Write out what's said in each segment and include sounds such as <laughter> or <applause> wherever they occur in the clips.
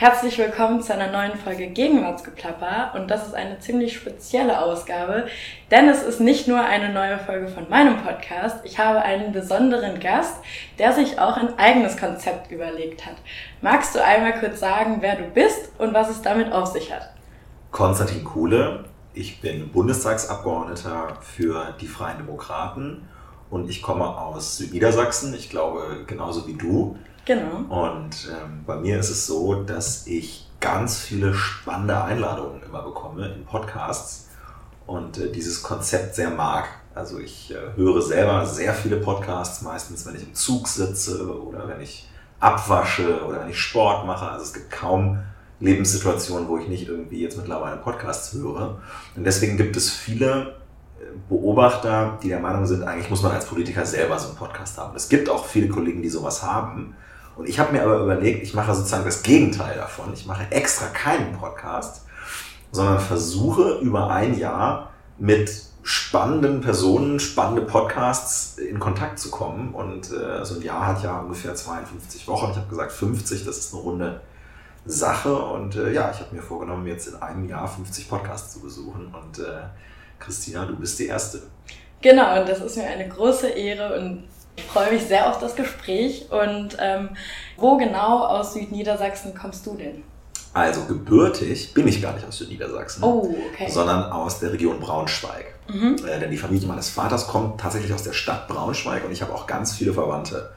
Herzlich willkommen zu einer neuen Folge Gegenwartsgeplapper und das ist eine ziemlich spezielle Ausgabe, denn es ist nicht nur eine neue Folge von meinem Podcast, ich habe einen besonderen Gast, der sich auch ein eigenes Konzept überlegt hat. Magst du einmal kurz sagen, wer du bist und was es damit auf sich hat? Konstantin Kuhle, ich bin Bundestagsabgeordneter für die Freien Demokraten und ich komme aus Südniedersachsen, ich glaube genauso wie du. Genau. Und ähm, bei mir ist es so, dass ich ganz viele spannende Einladungen immer bekomme in Podcasts und äh, dieses Konzept sehr mag. Also ich äh, höre selber sehr viele Podcasts, meistens wenn ich im Zug sitze oder wenn ich abwasche oder wenn ich Sport mache. Also es gibt kaum Lebenssituationen, wo ich nicht irgendwie jetzt mittlerweile Podcasts höre. Und deswegen gibt es viele äh, Beobachter, die der Meinung sind, eigentlich muss man als Politiker selber so einen Podcast haben. Es gibt auch viele Kollegen, die sowas haben. Und ich habe mir aber überlegt, ich mache sozusagen das Gegenteil davon. Ich mache extra keinen Podcast, sondern versuche über ein Jahr mit spannenden Personen, spannende Podcasts in Kontakt zu kommen. Und äh, so ein Jahr hat ja ungefähr 52 Wochen. Ich habe gesagt 50, das ist eine runde Sache. Und äh, ja, ich habe mir vorgenommen, jetzt in einem Jahr 50 Podcasts zu besuchen. Und äh, Christina, du bist die Erste. Genau, und das ist mir eine große Ehre und ich freue mich sehr auf das Gespräch. Und ähm, wo genau aus Südniedersachsen kommst du denn? Also gebürtig bin ich gar nicht aus Südniedersachsen, Oh, okay. sondern aus der Region Braunschweig. Mhm. Äh, denn die Familie meines Vaters kommt tatsächlich aus der Stadt Braunschweig und ich habe auch ganz viele Verwandte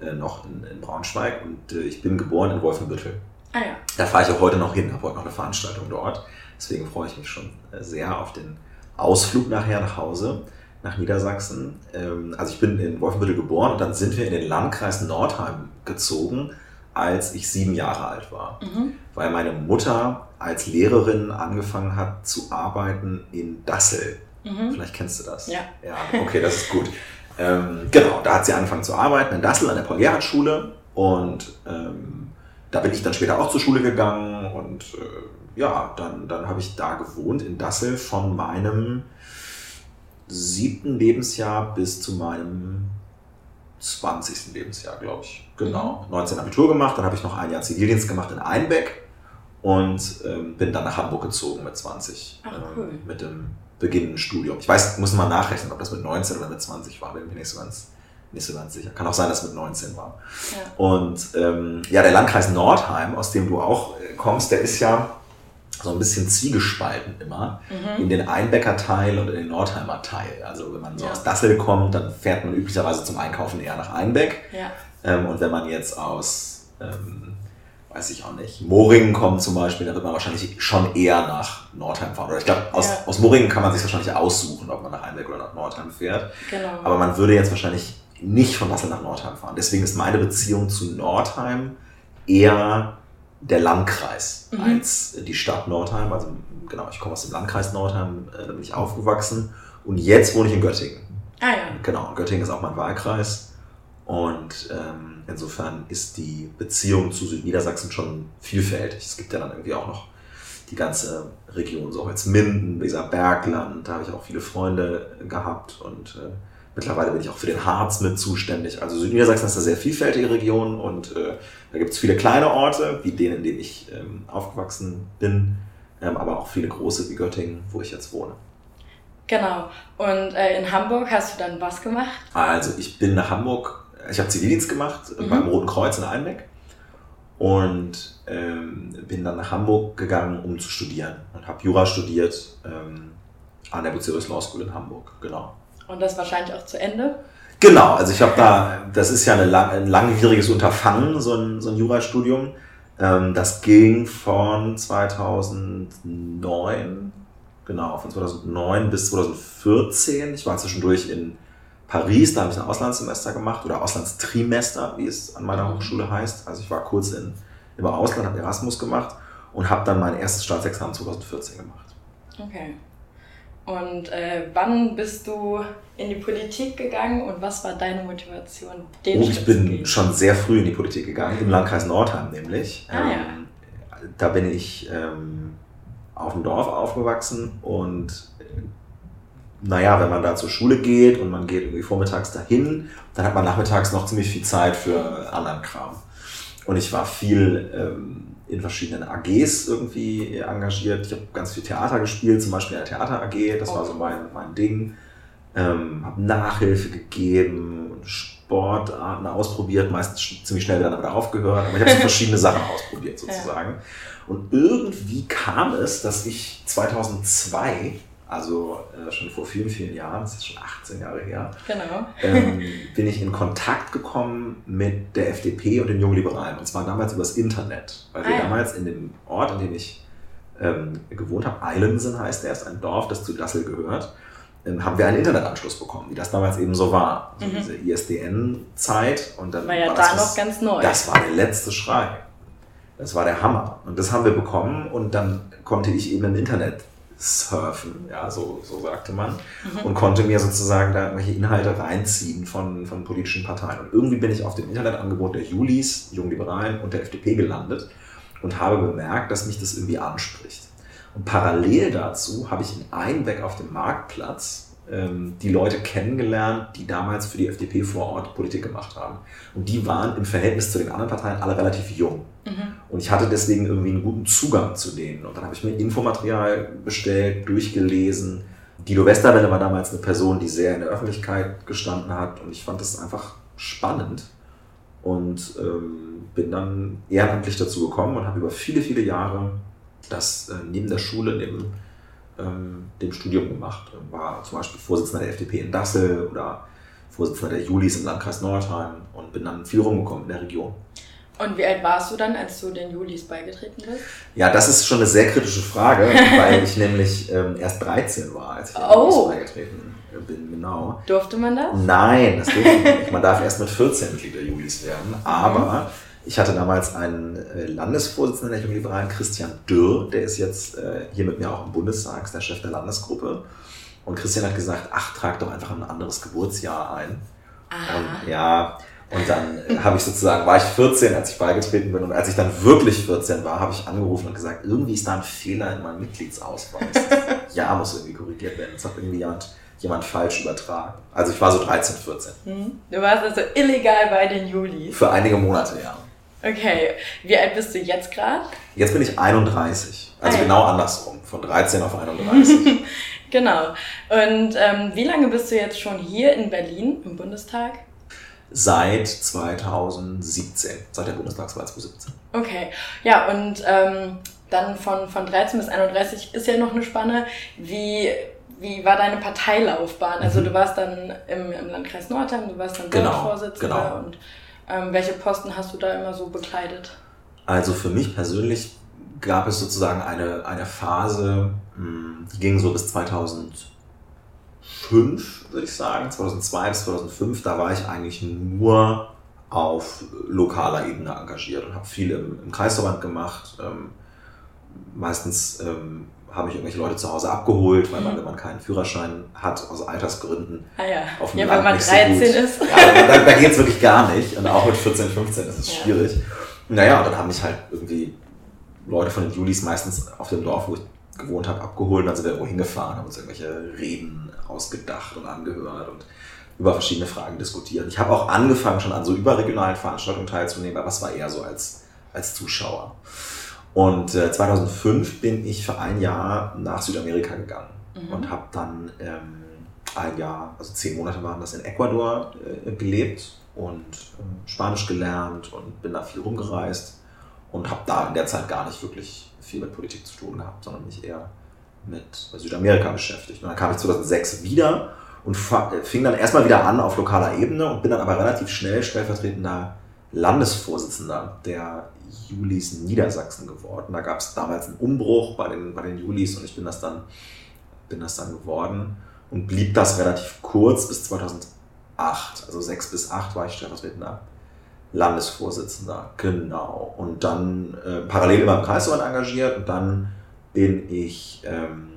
äh, noch in, in Braunschweig und äh, ich bin geboren in Wolfenbüttel. Ah ja. Da fahre ich auch heute noch hin, habe heute noch eine Veranstaltung dort. Deswegen freue ich mich schon äh, sehr auf den Ausflug nachher nach Hause, nach Niedersachsen. Ähm, Also ich bin in Wolfenbüttel geboren und dann sind wir in den Landkreis Nordheim gezogen, als ich sieben Jahre alt war. Mhm. Weil meine Mutter als Lehrerin angefangen hat zu arbeiten in Dassel. Mhm. Vielleicht kennst du das. Ja. Ja, okay, das ist gut. Ähm, genau, da hat sie angefangen zu arbeiten in Dassel an der Paul-Gerhardt-Schule und ähm, da bin ich dann später auch zur Schule gegangen und äh, ja, dann, dann habe ich da gewohnt in Dassel von meinem siebten Lebensjahr bis zu meinem 20. Lebensjahr, glaube ich. Genau. 19 Abitur gemacht, dann habe ich noch ein Jahr Zivildienst gemacht in Einbeck und ähm, bin dann nach Hamburg gezogen mit 20. Ach, cool. ähm, mit dem beginnenden Studium. Ich weiß, muss mal nachrechnen, ob das mit 19 oder mit 20 war, bin ich mir nicht so ganz, nicht so ganz sicher. Kann auch sein, dass es mit 19 war. Ja. Und ähm, ja, der Landkreis Nordheim, aus dem du auch äh, kommst, der ist ja so ein bisschen zwiegespalten immer Mhm. in den Einbecker Teil und in den Nordheimer Teil. Also wenn man so Ja. aus Dassel kommt, dann fährt man üblicherweise zum Einkaufen eher nach Einbeck. Ja. Ähm, und wenn man jetzt aus, ähm, weiß ich auch nicht, Moringen kommt zum Beispiel, dann wird man wahrscheinlich schon eher nach Nordheim fahren. Oder ich glaube, aus, Ja. aus Moringen kann man sich wahrscheinlich aussuchen, ob man nach Einbeck oder nach Nordheim fährt. Genau. Aber man würde jetzt wahrscheinlich nicht von Dassel nach Nordheim fahren. Deswegen ist meine Beziehung zu Nordheim eher der Landkreis Mhm. als die Stadt Nordheim. Also genau, ich komme aus dem Landkreis Nordheim, äh, da bin ich aufgewachsen. Und jetzt wohne ich in Göttingen. ah ja. Genau, Göttingen ist auch mein Wahlkreis. Und ähm, insofern ist die Beziehung zu Südniedersachsen schon vielfältig. Es gibt ja dann irgendwie auch noch die ganze Region, so jetzt Minden, Weserbergland, da habe ich auch viele Freunde gehabt und äh, mittlerweile bin ich auch für den Harz mit zuständig. Also Südniedersachsen ist eine sehr vielfältige Region und äh, da gibt es viele kleine Orte, wie den, in denen ich ähm, aufgewachsen bin, ähm, aber auch viele große wie Göttingen, wo ich jetzt wohne. Genau. Und äh, in Hamburg hast du dann was gemacht? Also ich bin nach Hamburg, ich habe Zivildienst gemacht äh, Mhm. beim Roten Kreuz in Einbeck und ähm, bin dann nach Hamburg gegangen, um zu studieren und habe Jura studiert ähm, an der Bucerius Law School in Hamburg, genau. Und das wahrscheinlich auch zu Ende? Genau, also ich habe da, das ist ja lang, ein langwieriges Unterfangen, so ein, so ein Jurastudium. Ähm, das ging von 2009, genau, von 2009 bis 2014. Ich war zwischendurch in Paris, da habe ich ein Auslandssemester gemacht oder Auslandstrimester, wie es an meiner Mhm. Hochschule heißt. Also ich war kurz in, im Ausland, habe Erasmus gemacht und habe dann mein erstes Staatsexamen 2014 gemacht. Okay. Und äh, wann bist du in die Politik gegangen und was war deine Motivation, den Oh, Schritt ich bin schon sehr früh in die Politik gegangen, im Landkreis Nordheim nämlich. Ah, ja. Ähm, Da bin ich ähm, auf dem Dorf aufgewachsen und äh, naja, wenn man da zur Schule geht und man geht irgendwie vormittags dahin, dann hat man nachmittags noch ziemlich viel Zeit für anderen Kram. Und ich war viel ähm, in verschiedenen AGs irgendwie engagiert. Ich habe ganz viel Theater gespielt, zum Beispiel in der Theater AG, das war so mein, mein Ding. Ähm, habe Nachhilfe gegeben Sportarten ausprobiert, meistens ziemlich schnell dann wieder aufgehört, aber ich habe so <laughs> verschiedene Sachen ausprobiert sozusagen. Ja. Und irgendwie kam es, dass ich 2002 also äh, schon vor vielen, vielen Jahren, das ist schon 18 Jahre her, genau. ähm, bin ich in Kontakt gekommen mit der FDP und den Jungliberalen. Und zwar damals übers Internet, weil wir ah, ja. damals in dem Ort, in dem ich ähm, gewohnt habe, Eilensen heißt der, ist ein Dorf, das zu Dassel gehört, ähm, haben wir einen Internetanschluss bekommen, wie das damals eben so war. Also mhm. diese ISDN-Zeit. und dann war ja war da noch ganz neu. Das war der letzte Schrei. Das war der Hammer. Und das haben wir bekommen und dann konnte ich eben im Internet surfen, ja, so, so sagte man, mhm. und konnte mir sozusagen da irgendwelche Inhalte reinziehen von, von politischen Parteien. Und irgendwie bin ich auf dem Internetangebot der Julis, Jungliberalen und der FDP gelandet und habe bemerkt, dass mich das irgendwie anspricht. Und parallel dazu habe ich in Einbeck auf dem Marktplatz die Leute kennengelernt, die damals für die FDP vor Ort Politik gemacht haben. Und die waren im Verhältnis zu den anderen Parteien alle relativ jung. Mhm. Und ich hatte deswegen irgendwie einen guten Zugang zu denen. Und dann habe ich mir Infomaterial bestellt, durchgelesen. Dido Westerwelle war damals eine Person, die sehr in der Öffentlichkeit gestanden hat. Und ich fand das einfach spannend. Und ähm, bin dann ehrenamtlich dazu gekommen und habe über viele, viele Jahre das äh, neben der Schule, neben ähm, dem Studium gemacht. War zum Beispiel Vorsitzender der FDP in Dassel oder Vorsitzender der Julis im Landkreis Nordheim und bin dann viel rumgekommen in der Region. Und wie alt warst du dann, als du den Julis beigetreten bist? Ja, das ist schon eine sehr kritische Frage, <laughs> weil ich nämlich ähm, erst 13 war, als ich den oh. Julis beigetreten bin, genau. Durfte man das? Nein, das durfte ich nicht. Man darf erst mit 14 Mitglied der Julis werden, aber mhm. Ich hatte damals einen äh, Landesvorsitzenden der Jungliberalen, Christian Dürr, der ist jetzt äh, hier mit mir auch im Bundestag, ist der Chef der Landesgruppe. Und Christian hat gesagt, ach, trag doch einfach ein anderes Geburtsjahr ein. Und, ja, und dann äh, habe ich sozusagen, war ich 14, als ich beigetreten bin. Und als ich dann wirklich 14 war, habe ich angerufen und gesagt, irgendwie ist da ein Fehler in meinem Mitgliedsausweis. <laughs> Jahr muss irgendwie korrigiert werden. Das hat irgendwie jemand, jemand falsch übertragen. Also ich war so 13, 14. Hm. Du warst also illegal bei den Julis. Für einige Monate, ja. Okay, wie alt bist du jetzt gerade? Jetzt bin ich 31. Also ah, genau andersrum, von 13 auf 31. <laughs> genau. Und ähm, wie lange bist du jetzt schon hier in Berlin im Bundestag? Seit 2017, seit der Bundestagswahl 2017. Okay, ja, und ähm, dann von, von 13 bis 31 ist ja noch eine Spanne. Wie, wie war deine Parteilaufbahn? Also mhm. du warst dann im, im Landkreis Nordheim, du warst dann genau, Vorsitzender genau. und ähm, welche Posten hast du da immer so bekleidet? Also für mich persönlich gab es sozusagen eine, eine Phase, hm, die ging so bis 2005, würde ich sagen, 2002 bis 2005. Da war ich eigentlich nur auf lokaler Ebene engagiert und habe viel im, im Kreisverband gemacht. Ähm, meistens ähm, habe ich irgendwelche Leute zu Hause abgeholt, weil man, wenn man keinen Führerschein hat, aus Altersgründen, ah ja. auf dem ja, Land wenn man 13 so ist. Ja, da, da geht es wirklich gar nicht. Und auch mit 14, 15 ist es ja. schwierig. Naja, und dann haben mich halt irgendwie Leute von den Julis meistens auf dem Dorf, wo ich gewohnt habe, abgeholt. Und dann sind wir irgendwo hingefahren, haben uns irgendwelche Reden ausgedacht und angehört und über verschiedene Fragen diskutiert. Ich habe auch angefangen, schon an so überregionalen Veranstaltungen teilzunehmen, aber es war eher so als, als Zuschauer. Und äh, 2005 bin ich für ein Jahr nach Südamerika gegangen mhm. und habe dann ähm, ein Jahr, also zehn Monate waren das in Ecuador äh, gelebt und äh, Spanisch gelernt und bin da viel rumgereist und habe da in der Zeit gar nicht wirklich viel mit Politik zu tun gehabt, sondern mich eher mit Südamerika beschäftigt. Und dann kam ich 2006 wieder und fing dann erstmal wieder an auf lokaler Ebene und bin dann aber relativ schnell stellvertretender Landesvorsitzender der Julis Niedersachsen geworden. Da gab es damals einen Umbruch bei den, bei den Julis und ich bin das, dann, bin das dann geworden und blieb das relativ kurz bis 2008. Also sechs bis acht war ich stellvertretender Landesvorsitzender. Genau. Und dann äh, parallel immer im Kreisverband engagiert und dann bin ich ähm,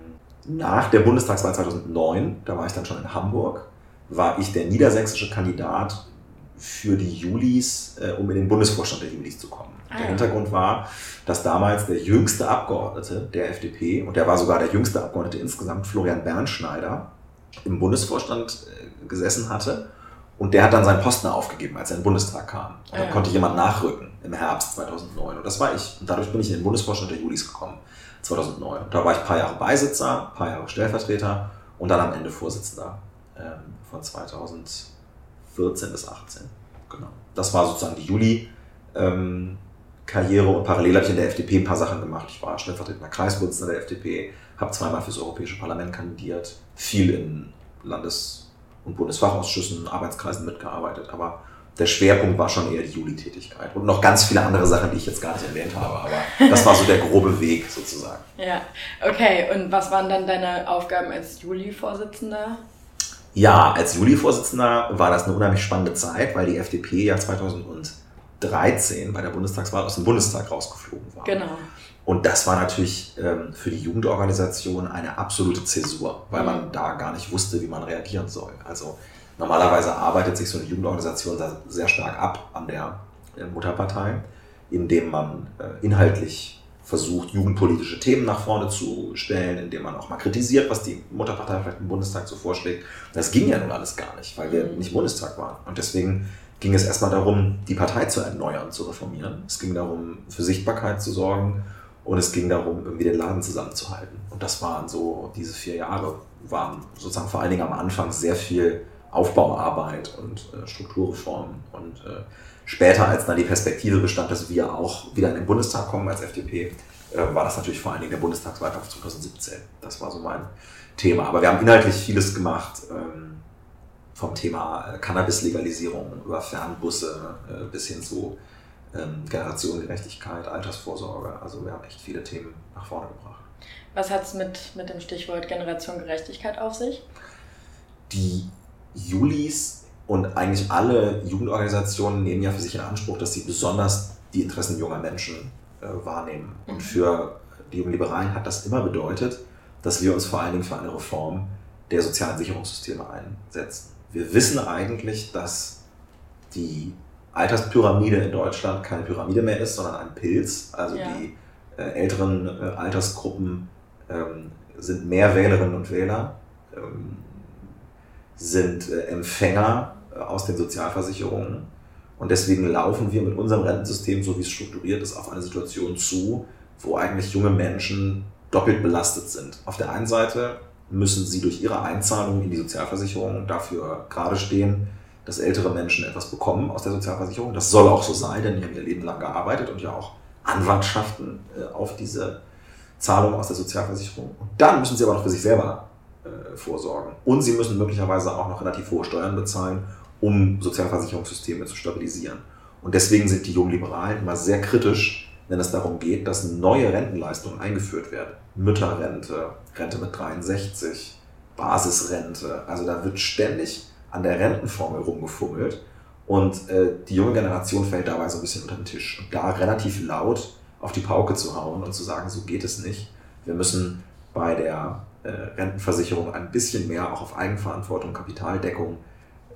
nach der Bundestagswahl 2009, da war ich dann schon in Hamburg, war ich der niedersächsische Kandidat für die Julis, äh, um in den Bundesvorstand der Julis zu kommen. Ah, der Hintergrund war, dass damals der jüngste Abgeordnete der FDP, und der war sogar der jüngste Abgeordnete insgesamt, Florian Bernschneider, im Bundesvorstand äh, gesessen hatte Und der hat dann seinen Posten aufgegeben, als er in den Bundestag kam. Und dann Ja. konnte jemand nachrücken im Herbst 2009. Und das war ich. Und dadurch bin ich in den Bundesvorstand der Julis gekommen, 2009. Und da war ich ein paar Jahre Beisitzer, ein paar Jahre Stellvertreter und dann am Ende Vorsitzender ähm, von 2014 bis 18. Genau. Das war sozusagen die Juli. Ähm, und parallel habe ich in der FDP ein paar Sachen gemacht. Ich war stellvertretender Kreisvorsitzender der FDP, habe zweimal fürs Europäische Parlament kandidiert, viel in Landes- und Bundesfachausschüssen, Arbeitskreisen mitgearbeitet, aber der Schwerpunkt war schon eher die Juli-Tätigkeit und noch ganz viele andere Sachen, die ich jetzt gar nicht erwähnt habe, aber das war so der grobe Weg sozusagen. Ja, okay. Und was waren dann deine Aufgaben als Juli-Vorsitzender? Ja, als Juli-Vorsitzender war das eine unheimlich spannende Zeit, weil die FDP ja 2013 bei der Bundestagswahl aus dem Bundestag rausgeflogen war. Genau. Und das war natürlich ähm, für die Jugendorganisation eine absolute Zäsur, weil man Mhm. da gar nicht wusste, wie man reagieren soll. Also normalerweise arbeitet sich so eine Jugendorganisation sehr stark ab an der äh, Mutterpartei, indem man äh, inhaltlich versucht, jugendpolitische Themen nach vorne zu stellen, indem man auch mal kritisiert, was die Mutterpartei vielleicht im Bundestag so vorschlägt. Das ging ja nun alles gar nicht, weil wir Mhm. nicht Bundestag waren. Und deswegen ging es erstmal darum, die Partei zu erneuern, zu reformieren. Es ging darum, für Sichtbarkeit zu sorgen und es ging darum, irgendwie den Laden zusammenzuhalten. Und das waren so, diese vier Jahre waren sozusagen vor allen Dingen am Anfang sehr viel Aufbauarbeit und äh, Strukturreformen. Und äh, später, als dann die Perspektive bestand, dass wir auch wieder in den Bundestag kommen als FDP, äh, war das natürlich vor allen Dingen der Bundestagswahlkampf 2017. Das war so mein Thema. Aber wir haben inhaltlich vieles gemacht. Ähm, vom Thema äh, Cannabis-Legalisierung über Fernbusse äh, bis hin zu ähm, Generationengerechtigkeit, Altersvorsorge. Also wir haben echt viele Themen nach vorne gebracht. Was hat es mit, mit dem Stichwort Generation Gerechtigkeit auf sich? Die Julis und eigentlich alle Jugendorganisationen nehmen ja für sich in Anspruch, dass sie besonders die Interessen junger Menschen äh, wahrnehmen. Und Mhm. für die jungen Liberalen hat das immer bedeutet, dass wir uns vor allen Dingen für eine Reform der sozialen Sicherungssysteme einsetzen. Wir wissen eigentlich, dass die Alterspyramide in Deutschland keine Pyramide mehr ist, sondern ein Pilz. Also Ja. die äh, älteren äh, Altersgruppen ähm, sind mehr Wählerinnen und Wähler, ähm, sind äh, Empfänger äh, aus den Sozialversicherungen. Und deswegen laufen wir mit unserem Rentensystem, so wie es strukturiert ist, auf eine Situation zu, wo eigentlich junge Menschen doppelt belastet sind. Auf der einen Seite müssen sie durch ihre Einzahlung in die Sozialversicherung dafür gerade stehen, dass ältere Menschen etwas bekommen aus der Sozialversicherung. Das soll auch so sein, denn die haben ihr Leben lang gearbeitet und ja auch Anwartschaften äh, auf diese Zahlung aus der Sozialversicherung. Und dann müssen sie aber noch für sich selber äh, vorsorgen. Und sie müssen möglicherweise auch noch relativ hohe Steuern bezahlen, um Sozialversicherungssysteme zu stabilisieren. Und deswegen sind die jungen Liberalen immer sehr kritisch, wenn es darum geht, dass neue Rentenleistungen eingeführt werden. Mütterrente, Rente mit 63, Basisrente. Also da wird ständig an der Rentenformel rumgefummelt. Und äh, die junge Generation fällt dabei so ein bisschen unter den Tisch. Und da relativ laut auf die Pauke zu hauen und zu sagen, so geht es nicht. Wir müssen bei der äh, Rentenversicherung ein bisschen mehr auch auf Eigenverantwortung, Kapitaldeckung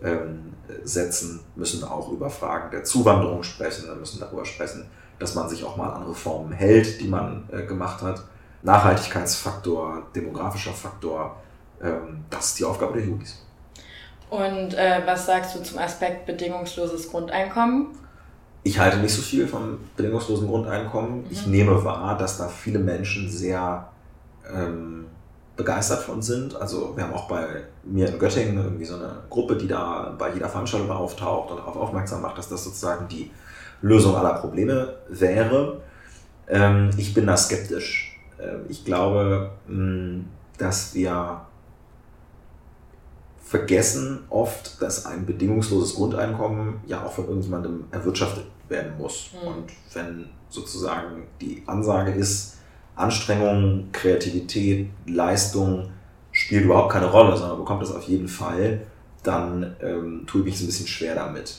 ähm, setzen, müssen auch über Fragen der Zuwanderung sprechen, müssen darüber sprechen, dass man sich auch mal an Reformen hält, die man äh, gemacht hat. Nachhaltigkeitsfaktor, demografischer Faktor, ähm, das ist die Aufgabe der Jugendlichen. Und äh, was sagst du zum Aspekt bedingungsloses Grundeinkommen? Ich halte nicht so viel vom bedingungslosen Grundeinkommen. Mhm. Ich nehme wahr, dass da viele Menschen sehr ähm, begeistert von sind. Also wir haben auch bei mir in Göttingen irgendwie so eine Gruppe, die da bei jeder Veranstaltung auftaucht und darauf aufmerksam macht, dass das sozusagen die Lösung aller Probleme wäre. Ähm, ich bin da skeptisch. Ähm, ich glaube, mh, dass wir vergessen oft, dass ein bedingungsloses Grundeinkommen ja auch von irgendjemandem erwirtschaftet werden muss. Mhm. Und wenn sozusagen die Ansage ist, Anstrengung, Kreativität, Leistung spielt überhaupt keine Rolle, sondern bekommt es auf jeden Fall, dann ähm, tue ich mich so ein bisschen schwer damit.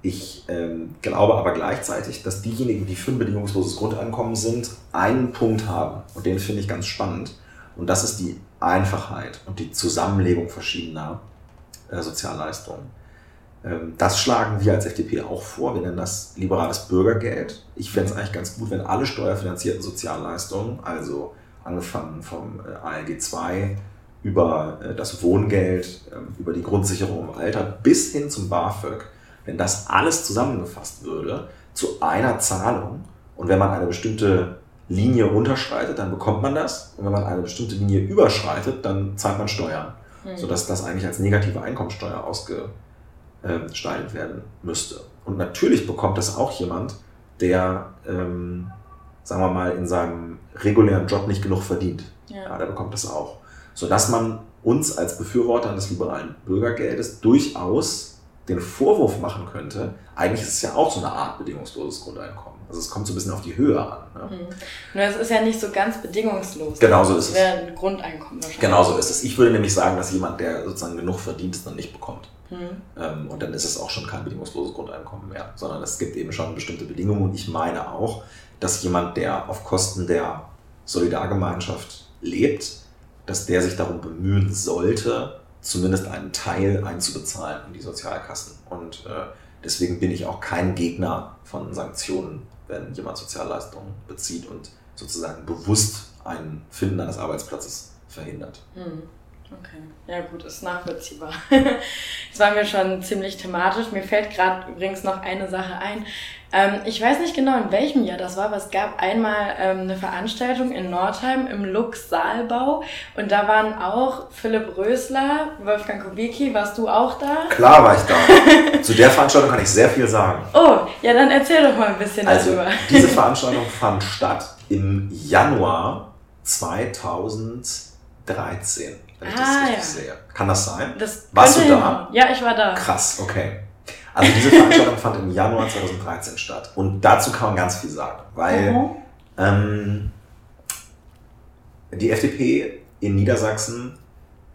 Ich ähm, glaube aber gleichzeitig, dass diejenigen, die für ein bedingungsloses Grundeinkommen sind, einen Punkt haben. Und den finde ich ganz spannend. Und das ist die Einfachheit und die Zusammenlegung verschiedener äh, Sozialleistungen. Ähm, das schlagen wir als FDP auch vor. Wir nennen das liberales Bürgergeld. Ich fände es eigentlich ganz gut, wenn alle steuerfinanzierten Sozialleistungen, also angefangen vom äh, ALG 2 über äh, das Wohngeld, ähm, über die Grundsicherung im Alter bis hin zum BAföG, wenn das alles zusammengefasst würde zu einer Zahlung und wenn man eine bestimmte Linie unterschreitet, dann bekommt man das und wenn man eine bestimmte Linie überschreitet, dann zahlt man Steuern, mhm. sodass das eigentlich als negative Einkommensteuer ausgestaltet werden müsste. Und natürlich bekommt das auch jemand, der, ähm, sagen wir mal, in seinem regulären Job nicht genug verdient. Ja. ja, der bekommt das auch sodass man uns als Befürworter des liberalen Bürgergeldes durchaus den Vorwurf machen könnte, eigentlich ist es ja auch so eine Art bedingungsloses Grundeinkommen. Also es kommt so ein bisschen auf die Höhe an. Ne? Mhm. Nur es ist ja nicht so ganz bedingungslos. Genau so ist es. wäre ein Grundeinkommen wahrscheinlich. Genau so ist es. Ich würde nämlich sagen, dass jemand, der sozusagen genug verdient, es dann nicht bekommt. Mhm. Ähm, und dann ist es auch schon kein bedingungsloses Grundeinkommen mehr, sondern es gibt eben schon bestimmte Bedingungen. Und ich meine auch, dass jemand, der auf Kosten der Solidargemeinschaft lebt, dass der sich darum bemühen sollte, zumindest einen Teil einzubezahlen in die Sozialkassen. Und äh, deswegen bin ich auch kein Gegner von Sanktionen, wenn jemand Sozialleistungen bezieht und sozusagen bewusst ein Finden eines Arbeitsplatzes verhindert. Hm. Okay, ja gut, ist nachvollziehbar. <laughs> Jetzt waren wir schon ziemlich thematisch. Mir fällt gerade übrigens noch eine Sache ein. Ähm, ich weiß nicht genau, in welchem Jahr das war, aber es gab einmal ähm, eine Veranstaltung in Nordheim im Lux Saalbau und da waren auch Philipp Rösler, Wolfgang Kubicki. Warst du auch da? Klar war ich da. <laughs> Zu der Veranstaltung kann ich sehr viel sagen. Oh, ja, dann erzähl doch mal ein bisschen also, darüber. Diese <laughs> Veranstaltung fand statt im Januar 2013 wenn ich ah, das richtig ja. sehe. Kann das sein? Das Warst du da? Ja, ich war da. Krass, okay. Also diese Veranstaltung <laughs> fand im Januar 2013 statt. Und dazu kann man ganz viel sagen, weil mhm. ähm, die FDP in Niedersachsen,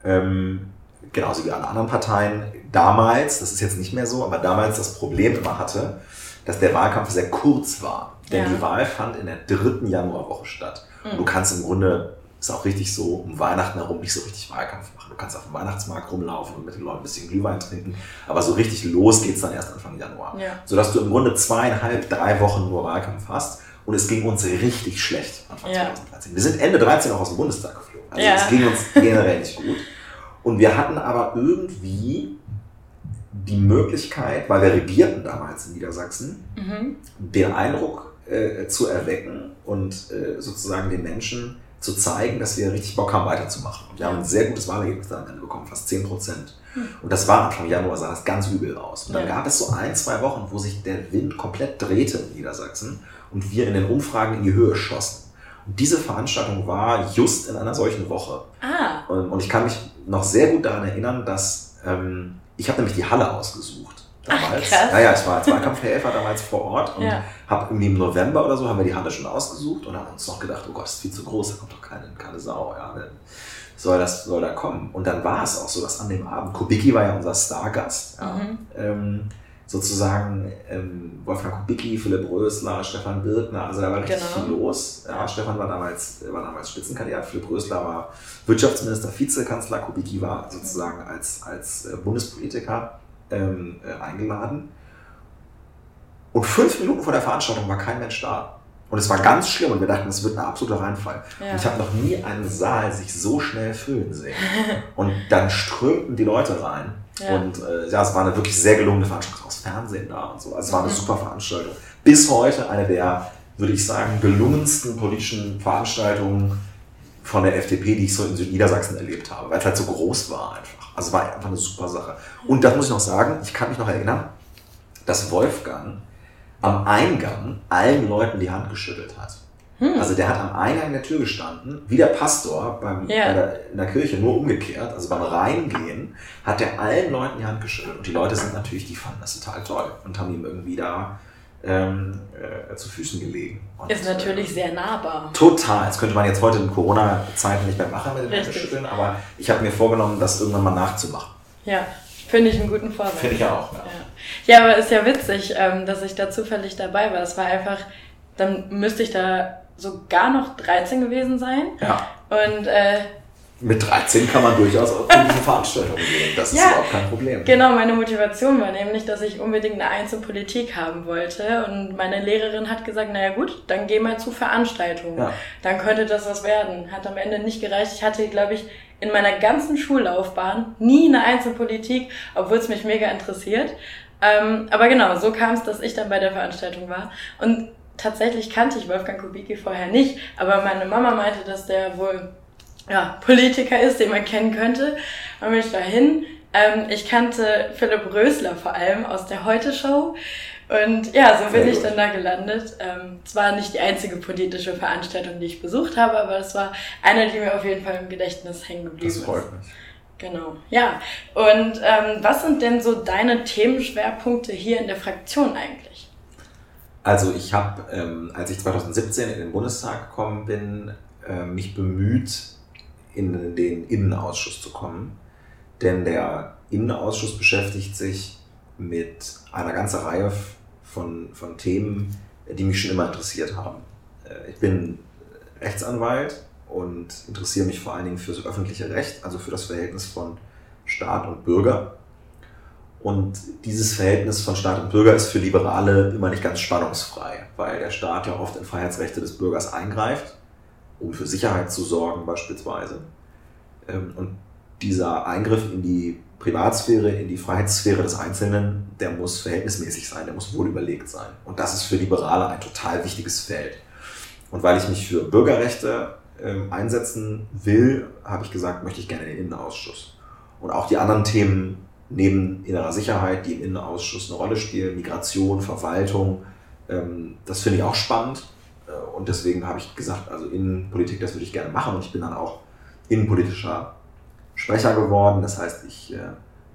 ähm, genauso wie alle anderen Parteien, damals, das ist jetzt nicht mehr so, aber damals das Problem immer hatte, dass der Wahlkampf sehr kurz war. Denn ja. die Wahl fand in der dritten Januarwoche statt. Mhm. Und du kannst im Grunde ist auch richtig so um Weihnachten herum nicht so richtig Wahlkampf machen. Du kannst auf dem Weihnachtsmarkt rumlaufen und mit den Leuten ein bisschen Glühwein trinken, aber so richtig los geht es dann erst Anfang Januar. Ja. Sodass du im Grunde zweieinhalb, drei Wochen nur Wahlkampf hast und es ging uns richtig schlecht Anfang ja. 2013. Wir sind Ende 13 auch aus dem Bundestag geflogen. Also ja. es ging uns generell nicht gut. Und wir hatten aber irgendwie die Möglichkeit, weil wir regierten damals in Niedersachsen, mhm. den Eindruck äh, zu erwecken und äh, sozusagen den Menschen zu zeigen, dass wir richtig Bock haben, weiterzumachen. Und wir haben ein sehr gutes Wahlergebnis am Ende bekommen, fast 10 Prozent. Hm. Und das war Anfang Januar, sah das ganz übel aus. Und dann gab es so ein, zwei Wochen, wo sich der Wind komplett drehte in Niedersachsen und wir in den Umfragen in die Höhe schossen. Und diese Veranstaltung war just in einer solchen Woche. Ah. Und, ich kann mich noch sehr gut daran erinnern, dass ähm, ich habe nämlich die Halle ausgesucht damals. Ach, Naja, ich war als Wahlkampfhelfer damals vor Ort und ja. habe irgendwie im November oder so haben wir die Halle schon ausgesucht und haben uns noch gedacht, oh Gott, das ist viel zu groß, da kommt doch keine, keine Sau. Ja, soll das soll da kommen. Und dann war es auch so, dass an dem Abend, Kubicki war ja unser Stargast, ja, mhm. ähm, sozusagen ähm, Wolfgang Kubicki, Philipp Rösler, Stefan Birkner, also da war richtig genau. viel los. Ja, Stefan war damals, war damals Spitzenkandidat, Philipp Rösler war Wirtschaftsminister, Vizekanzler, Kubicki war sozusagen als, als äh, Bundespolitiker ähm, äh, eingeladen. Und fünf Minuten vor der Veranstaltung war kein Mensch da. Und es war ganz schlimm und wir dachten, es wird ein absoluter Reinfall. Ja. Und ich habe noch nie einen Saal sich so schnell füllen sehen. <laughs> und dann strömten die Leute rein. Ja. Und äh, ja, es war eine wirklich sehr gelungene Veranstaltung aus Fernsehen da und so. Also es war eine mhm. super Veranstaltung. Bis heute eine der, würde ich sagen, gelungensten politischen Veranstaltungen von der FDP, die ich so in Südniedersachsen erlebt habe, weil es halt so groß war einfach. Also war einfach eine super Sache. Und das muss ich noch sagen, ich kann mich noch erinnern, dass Wolfgang am Eingang allen Leuten die Hand geschüttelt hat. Hm. Also der hat am Eingang der Tür gestanden, wie der Pastor beim, ja. der, in der Kirche, nur umgekehrt. Also beim Reingehen hat er allen Leuten die Hand geschüttelt. Und die Leute sind natürlich, die fanden das total toll und haben ihm irgendwie da ähm, äh, zu Füßen gelegen. Und, ist natürlich äh, sehr nahbar. Total. Das könnte man jetzt heute in Corona-Zeiten nicht mehr machen mit den Schütteln, aber ich habe mir vorgenommen, das irgendwann mal nachzumachen. Ja, finde ich einen guten Vorsatz. Finde ich auch. Ja. ja. aber ist ja witzig, ähm, dass ich da zufällig dabei war. Es war einfach, dann müsste ich da so gar noch 13 gewesen sein. Ja. Und äh, mit 13 kann man durchaus auf diese Veranstaltungen gehen. Das ist ja, überhaupt kein Problem. Genau, meine Motivation war nämlich, dass ich unbedingt eine Eins in Politik haben wollte. Und meine Lehrerin hat gesagt, naja gut, dann geh mal zu Veranstaltungen. Ja. Dann könnte das was werden. Hat am Ende nicht gereicht. Ich hatte, glaube ich, in meiner ganzen Schullaufbahn nie eine Einzelpolitik, obwohl es mich mega interessiert. Ähm, aber genau, so kam es, dass ich dann bei der Veranstaltung war. Und tatsächlich kannte ich Wolfgang Kubicki vorher nicht, aber meine Mama meinte, dass der wohl ja, Politiker ist, den man kennen könnte. Dann bin ich dahin. Ähm, ich kannte Philipp Rösler vor allem aus der Heute-Show. Und ja, so bin ich dann da gelandet. Ähm, zwar nicht die einzige politische Veranstaltung, die ich besucht habe, aber es war eine, die mir auf jeden Fall im Gedächtnis hängen geblieben ist. Das freut mich. Genau, ja. Und ähm, was sind denn so deine Themenschwerpunkte hier in der Fraktion eigentlich? Also ich habe, ähm, als ich 2017 in den Bundestag gekommen bin, äh, mich bemüht, in den Innenausschuss zu kommen. Denn der Innenausschuss beschäftigt sich mit einer ganzen Reihe von, von Themen, die mich schon immer interessiert haben. Äh, ich bin Rechtsanwalt und interessiere mich vor allen Dingen für das öffentliche Recht, also für das Verhältnis von Staat und Bürger. Und dieses Verhältnis von Staat und Bürger ist für Liberale immer nicht ganz spannungsfrei, weil der Staat ja oft in Freiheitsrechte des Bürgers eingreift, um für Sicherheit zu sorgen beispielsweise. Ähm, und dieser Eingriff in die Privatsphäre, in die Freiheitssphäre des Einzelnen, der muss verhältnismäßig sein, der muss wohl überlegt sein. Und das ist für Liberale ein total wichtiges Feld. Und weil ich mich für Bürgerrechte ähm, einsetzen will, habe ich gesagt, möchte ich gerne den Innenausschuss. Und auch die anderen Themen neben innerer Sicherheit, die im Innenausschuss eine Rolle spielen, Migration, Verwaltung, ähm, das finde ich auch spannend. Und deswegen habe ich gesagt, also Innenpolitik, das würde ich gerne machen. Und ich bin dann auch innenpolitischer Sprecher geworden. Das heißt, ich äh,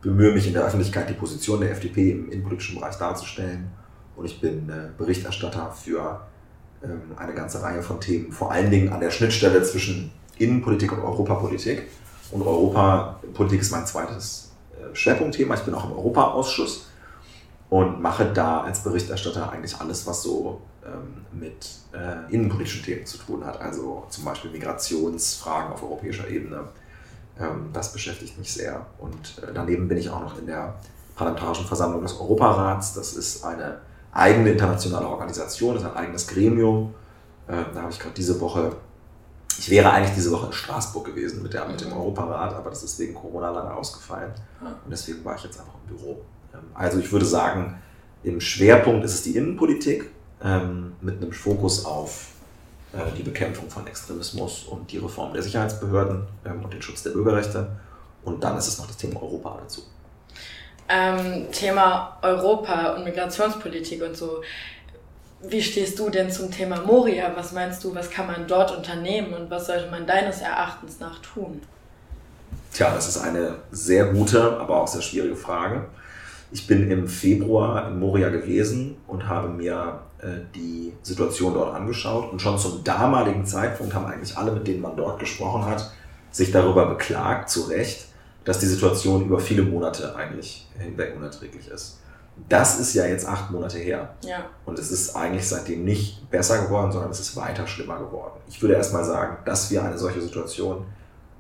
bemühe mich in der Öffentlichkeit, die Position der FDP im innenpolitischen Bereich darzustellen. Und ich bin äh, Berichterstatter für ähm, eine ganze Reihe von Themen, vor allen Dingen an der Schnittstelle zwischen Innenpolitik und Europapolitik. Und Europapolitik ist mein zweites äh, Schwerpunktthema. Ich bin auch im Europaausschuss und mache da als Berichterstatter eigentlich alles, was so mit äh, innenpolitischen Themen zu tun hat. Also zum Beispiel Migrationsfragen auf europäischer Ebene. Ähm, das beschäftigt mich sehr. Und äh, daneben bin ich auch noch in der Parlamentarischen Versammlung des Europarats. Das ist eine eigene internationale Organisation, das ist ein eigenes Gremium. Äh, da habe ich gerade diese Woche, ich wäre eigentlich diese Woche in Straßburg gewesen mit, der, mit dem. Europarat, aber das ist wegen Corona lange ausgefallen. Und deswegen war ich jetzt einfach im Büro. Ähm, also ich würde sagen, im Schwerpunkt ist es die Innenpolitik ähm, mit einem Fokus auf äh, die Bekämpfung von Extremismus und die Reform der Sicherheitsbehörden ähm, und den Schutz der Bürgerrechte. Und dann ist es noch das Thema Europa dazu ähm, Thema Europa und Migrationspolitik und so. Wie stehst du denn zum Thema Moria? Was meinst du, was kann man dort unternehmen und was sollte man deines Erachtens nach tun? Tja, das ist eine sehr gute, aber auch sehr schwierige Frage. Ich bin im Februar in Moria gewesen und habe mir äh, die Situation dort angeschaut. Und schon zum damaligen Zeitpunkt haben eigentlich alle, mit denen man dort gesprochen hat, sich darüber beklagt, zu Recht, dass die Situation über viele Monate eigentlich hinweg unerträglich ist. Das ist ja jetzt acht Monate her. Ja. Und es ist eigentlich seitdem nicht besser geworden, sondern es ist weiter schlimmer geworden. Ich würde erstmal sagen, dass wir eine solche Situation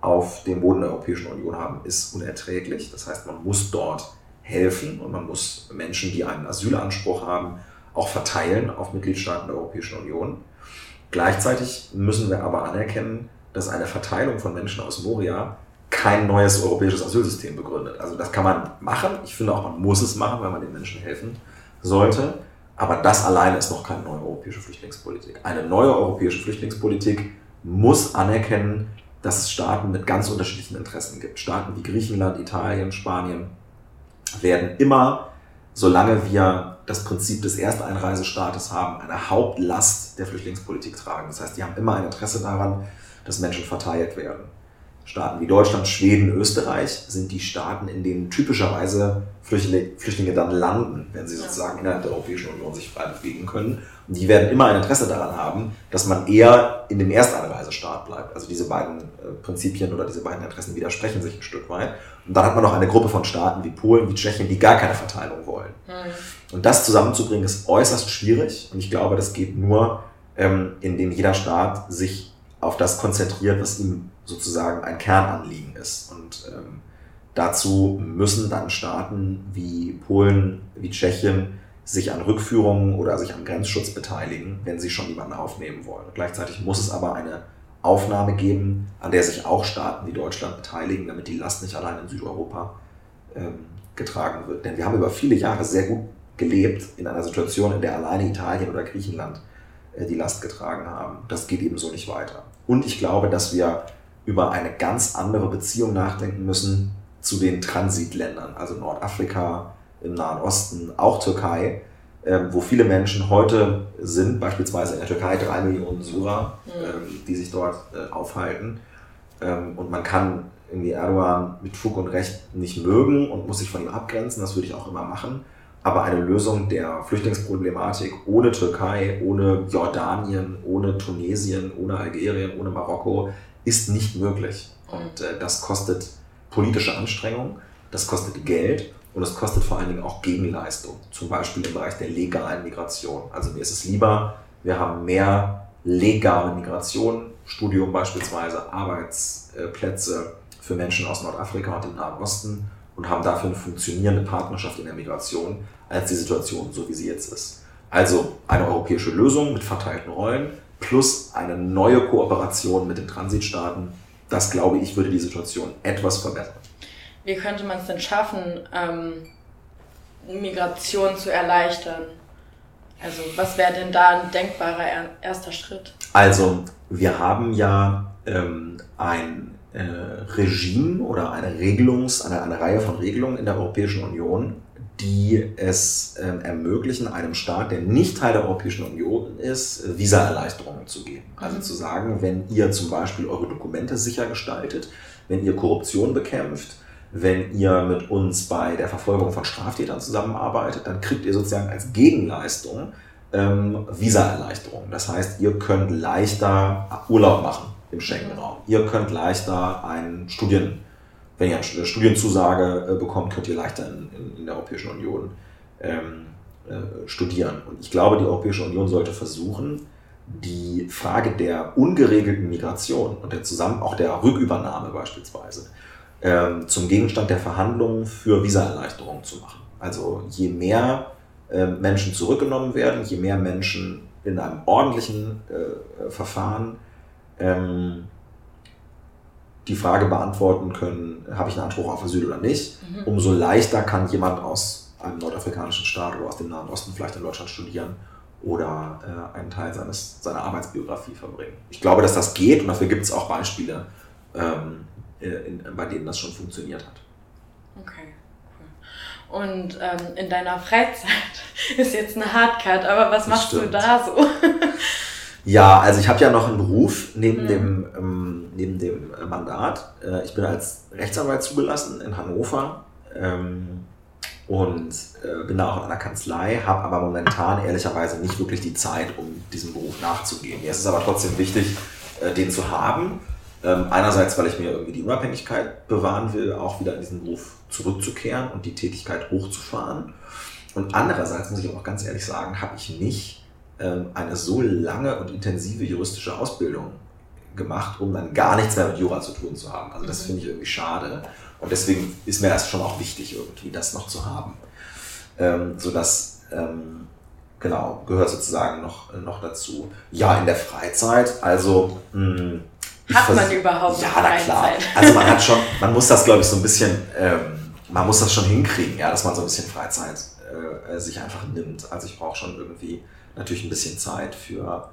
auf dem Boden der Europäischen Union haben, ist unerträglich. Das heißt, man muss dort helfen und man muss Menschen, die einen Asylanspruch haben, auch verteilen auf Mitgliedstaaten der Europäischen Union. Gleichzeitig müssen wir aber anerkennen, dass eine Verteilung von Menschen aus Moria kein neues europäisches Asylsystem begründet. Also das kann man machen. Ich finde auch, man muss es machen, wenn man den Menschen helfen sollte. Aber das alleine ist noch keine neue europäische Flüchtlingspolitik. Eine neue europäische Flüchtlingspolitik muss anerkennen, dass es Staaten mit ganz unterschiedlichen Interessen gibt. Staaten wie Griechenland, Italien, Spanien werden immer, solange wir das Prinzip des Ersteinreisestaates haben, eine Hauptlast der Flüchtlingspolitik tragen. Das heißt, die haben immer ein Interesse daran, dass Menschen verteilt werden. Staaten wie Deutschland, Schweden, Österreich sind die Staaten, in denen typischerweise Flüchtlinge, Flüchtlinge dann landen, wenn sie sozusagen innerhalb der Europäischen Union sich frei bewegen können. Und die werden immer ein Interesse daran haben, dass man eher in dem Ersteinreisestaat bleibt. Also diese beiden äh, Prinzipien oder diese beiden Interessen widersprechen sich ein Stück weit. Und dann hat man noch eine Gruppe von Staaten wie Polen, wie Tschechien, die gar keine Verteilung wollen. Mhm. Und das zusammenzubringen ist äußerst schwierig. Und ich glaube, das geht nur, ähm, indem jeder Staat sich auf das konzentriert, was ihm sozusagen ein Kernanliegen ist. Und ähm, dazu müssen dann Staaten wie Polen, wie Tschechien sich an Rückführungen oder sich am Grenzschutz beteiligen, wenn sie schon jemanden aufnehmen wollen. Gleichzeitig muss es aber eine Aufnahme geben, an der sich auch Staaten wie Deutschland beteiligen, damit die Last nicht allein in Südeuropa ähm, getragen wird. Denn wir haben über viele Jahre sehr gut gelebt in einer Situation, in der alleine Italien oder Griechenland äh, die Last getragen haben. Das geht eben so nicht weiter. Und ich glaube, dass wir über eine ganz andere Beziehung nachdenken müssen zu den Transitländern, also Nordafrika, im Nahen Osten, auch Türkei, ähm, wo viele Menschen heute sind, beispielsweise in der Türkei drei Millionen Syrer, mhm. ähm, die sich dort äh, aufhalten. Ähm, und man kann irgendwie Erdogan mit Fug und Recht nicht mögen und muss sich von ihm abgrenzen, das würde ich auch immer machen. Aber eine Lösung der Flüchtlingsproblematik ohne Türkei, ohne Jordanien, ohne Tunesien, ohne Algerien, ohne Marokko ist nicht möglich. Und äh, das kostet politische Anstrengung, das kostet Geld und es kostet vor allen Dingen auch Gegenleistung, zum Beispiel im Bereich der legalen Migration. Also mir ist es lieber, wir haben mehr legale Migration, Studium beispielsweise, Arbeitsplätze für Menschen aus Nordafrika und dem Nahen Osten und haben dafür eine funktionierende Partnerschaft in der Migration, als die Situation so wie sie jetzt ist. Also eine europäische Lösung mit verteilten Rollen plus eine neue Kooperation mit den Transitstaaten, das glaube ich, würde die Situation etwas verbessern. Wie könnte man es denn schaffen, ähm, Migration zu erleichtern? Also was wäre denn da ein denkbarer erster Schritt? Also wir haben ja ähm, ein äh, Regime oder eine Regelungs, eine, eine Reihe von Regelungen in der Europäischen Union, die es ähm, ermöglichen, einem Staat, der nicht Teil der Europäischen Union ist, Visaerleichterungen zu geben. Also mhm. zu sagen, wenn ihr zum Beispiel eure Dokumente sicher gestaltet, wenn ihr Korruption bekämpft, wenn ihr mit uns bei der Verfolgung von Straftätern zusammenarbeitet, dann kriegt ihr sozusagen als Gegenleistung ähm, Visaerleichterung. Das heißt, ihr könnt leichter Urlaub machen im Schengen-Raum. Ihr könnt leichter einen Studien, wenn ihr eine Studienzusage äh, bekommt, könnt ihr leichter in, in, in der Europäischen Union ähm, äh, studieren. Und ich glaube, die Europäische Union sollte versuchen, die Frage der ungeregelten Migration und der Zusammen auch der Rückübernahme beispielsweise ähm, zum Gegenstand der Verhandlungen für Visaerleichterungen zu machen. Also je mehr äh, Menschen zurückgenommen werden, je mehr Menschen in einem ordentlichen äh, Verfahren ähm, die Frage beantworten können, habe ich einen Anspruch auf Asyl oder nicht, mhm. umso leichter kann jemand aus einem nordafrikanischen Staat oder aus dem Nahen Osten vielleicht in Deutschland studieren oder äh, einen Teil seines, seiner Arbeitsbiografie verbringen. Ich glaube, dass das geht und dafür gibt es auch Beispiele, ähm, äh, in, bei denen das schon funktioniert hat. Okay, cool. Und ähm, in deiner Freizeit <laughs> ist jetzt eine Hardcut, aber was das machst stimmt. du da so? <laughs> ja, also ich habe ja noch einen Beruf neben, mhm. dem, ähm, neben dem Mandat. Äh, ich bin als Rechtsanwalt zugelassen in Hannover. Ähm, und äh, bin da auch in einer Kanzlei, habe aber momentan ehrlicherweise nicht wirklich die Zeit, um diesem Beruf nachzugehen. Mir ist es aber trotzdem wichtig, äh, den zu haben ähm, einerseits, weil ich mir irgendwie die Unabhängigkeit bewahren will, auch wieder in diesen Beruf zurückzukehren und die Tätigkeit hochzufahren. Und andererseits muss ich auch ganz ehrlich sagen, habe ich nicht eine so lange und intensive juristische Ausbildung gemacht, um dann gar nichts mehr mit Jura zu tun zu haben. Also das mhm. finde ich irgendwie schade. Und deswegen ist mir das schon auch wichtig, irgendwie das noch zu haben. Ähm, sodass, ähm, genau, gehört sozusagen noch, noch dazu. Ja, in der Freizeit, also mh, hm, hat man überhaupt Ja, na klar. <laughs> Also man hat schon, man muss das, glaube ich, so ein bisschen, ähm, man muss das schon hinkriegen, ja, dass man so ein bisschen Freizeit äh, sich einfach nimmt. Also ich brauche schon irgendwie natürlich ein bisschen Zeit für,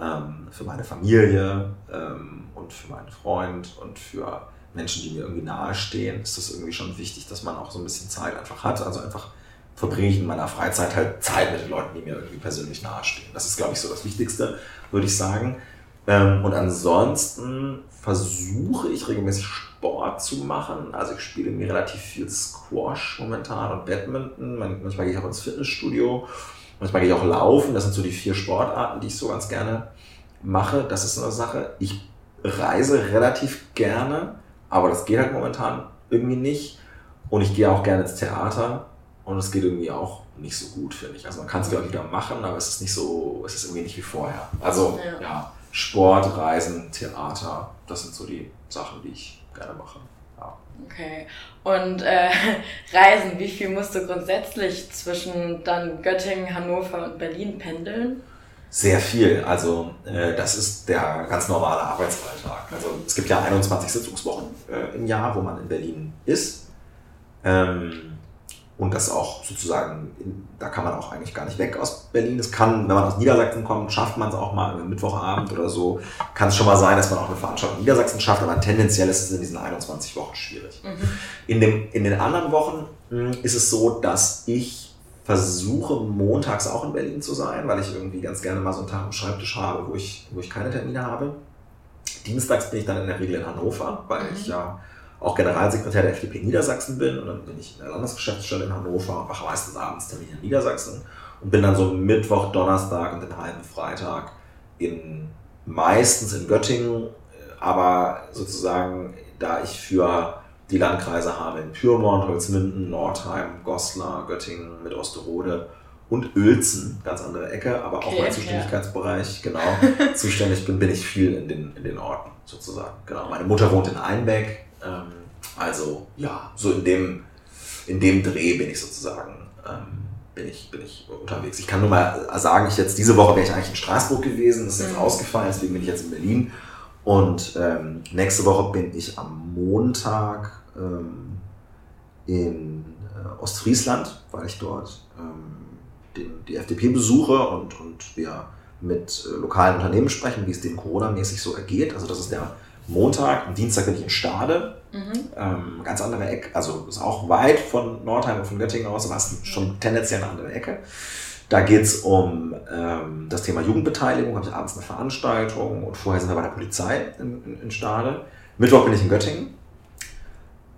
ähm, für meine Familie ähm, und für meinen Freund und für Menschen, die mir irgendwie nahestehen, ist das irgendwie schon wichtig, dass man auch so ein bisschen Zeit einfach hat. Also einfach verbringe ich in meiner Freizeit halt Zeit mit den Leuten, die mir irgendwie persönlich nahestehen. Das ist, glaube ich, so das Wichtigste, würde ich sagen. Ähm, und ansonsten versuche ich regelmäßig Sport zu machen. Also ich spiele mir relativ viel Squash momentan und Badminton. Manchmal gehe ich auch ins Fitnessstudio. Manchmal gehe ich auch laufen. Das sind so die vier Sportarten, die ich so ganz gerne mache. Das ist eine Sache. Ich reise relativ gerne, aber das geht halt momentan irgendwie nicht. Und ich gehe auch gerne ins Theater und es geht irgendwie auch nicht so gut, finde ich. Also man kann es, glaube ich, wieder machen, aber es ist nicht so, es ist irgendwie nicht wie vorher. Also, ja. ja Sport, Reisen, Theater, das sind so die Sachen, die ich gerne mache. Okay. Und äh, <laughs> Reisen, wie viel musst du grundsätzlich zwischen dann Göttingen, Hannover und Berlin pendeln? Sehr viel. Also äh, das ist der ganz normale Arbeitsalltag. Also es gibt ja 21 Sitzungswochen äh, im Jahr, wo man in Berlin ist. Ähm, und das auch sozusagen, da kann man auch eigentlich gar nicht weg aus Berlin. Es kann, wenn man aus Niedersachsen kommt, schafft man es auch mal am Mittwochabend oder so. Kann es schon mal sein, dass man auch eine Veranstaltung in Niedersachsen schafft, aber tendenziell ist es in diesen 21 Wochen schwierig. Mhm. In, dem, in den anderen Wochen hm, ist es so, dass ich versuche montags auch in Berlin zu sein, weil ich irgendwie ganz gerne mal so einen Tag am Schreibtisch habe, wo ich, wo ich keine Termine habe. Dienstags bin ich dann in der Regel in Hannover, weil mhm. ich ja auch Generalsekretär der FDP Niedersachsen bin und dann bin ich in der Landesgeschäftsstelle in Hannover und mache meistens abends Termine in Niedersachsen und bin dann so Mittwoch, Donnerstag und den halben Freitag in meistens in Göttingen, aber sozusagen da ich für die Landkreise habe in Pyrmont, Holzminden, Nordheim, Goslar, Göttingen mit Osterode und Uelzen, ganz andere Ecke, aber okay, auch mein Zuständigkeitsbereich, ja. genau, <laughs> zuständig bin, bin ich viel in den, in den Orten sozusagen. Genau. Meine Mutter wohnt in Einbeck, ähm, also ja, so in dem, in dem Dreh bin ich sozusagen ähm, bin ich, bin ich unterwegs. Ich kann nur mal sagen, ich jetzt diese Woche wäre ich eigentlich in Straßburg gewesen, das ist jetzt mhm. ausgefallen, deswegen bin ich jetzt in Berlin. Und ähm, nächste Woche bin ich am Montag ähm, in äh, Ostfriesland, weil ich dort ähm, den, die FDP besuche und, und wir mit äh, lokalen Unternehmen sprechen, wie es denen Corona-mäßig so ergeht. Also das ist der Montag, am Dienstag bin ich in Stade, mhm. ähm, ganz andere Ecke, also ist auch weit von Nordheim und von Göttingen aus, aber ist schon tendenziell eine andere Ecke. Da geht es um ähm, das Thema Jugendbeteiligung, habe ich abends eine Veranstaltung und vorher sind wir bei der Polizei in, in, in Stade. Mittwoch bin ich in Göttingen.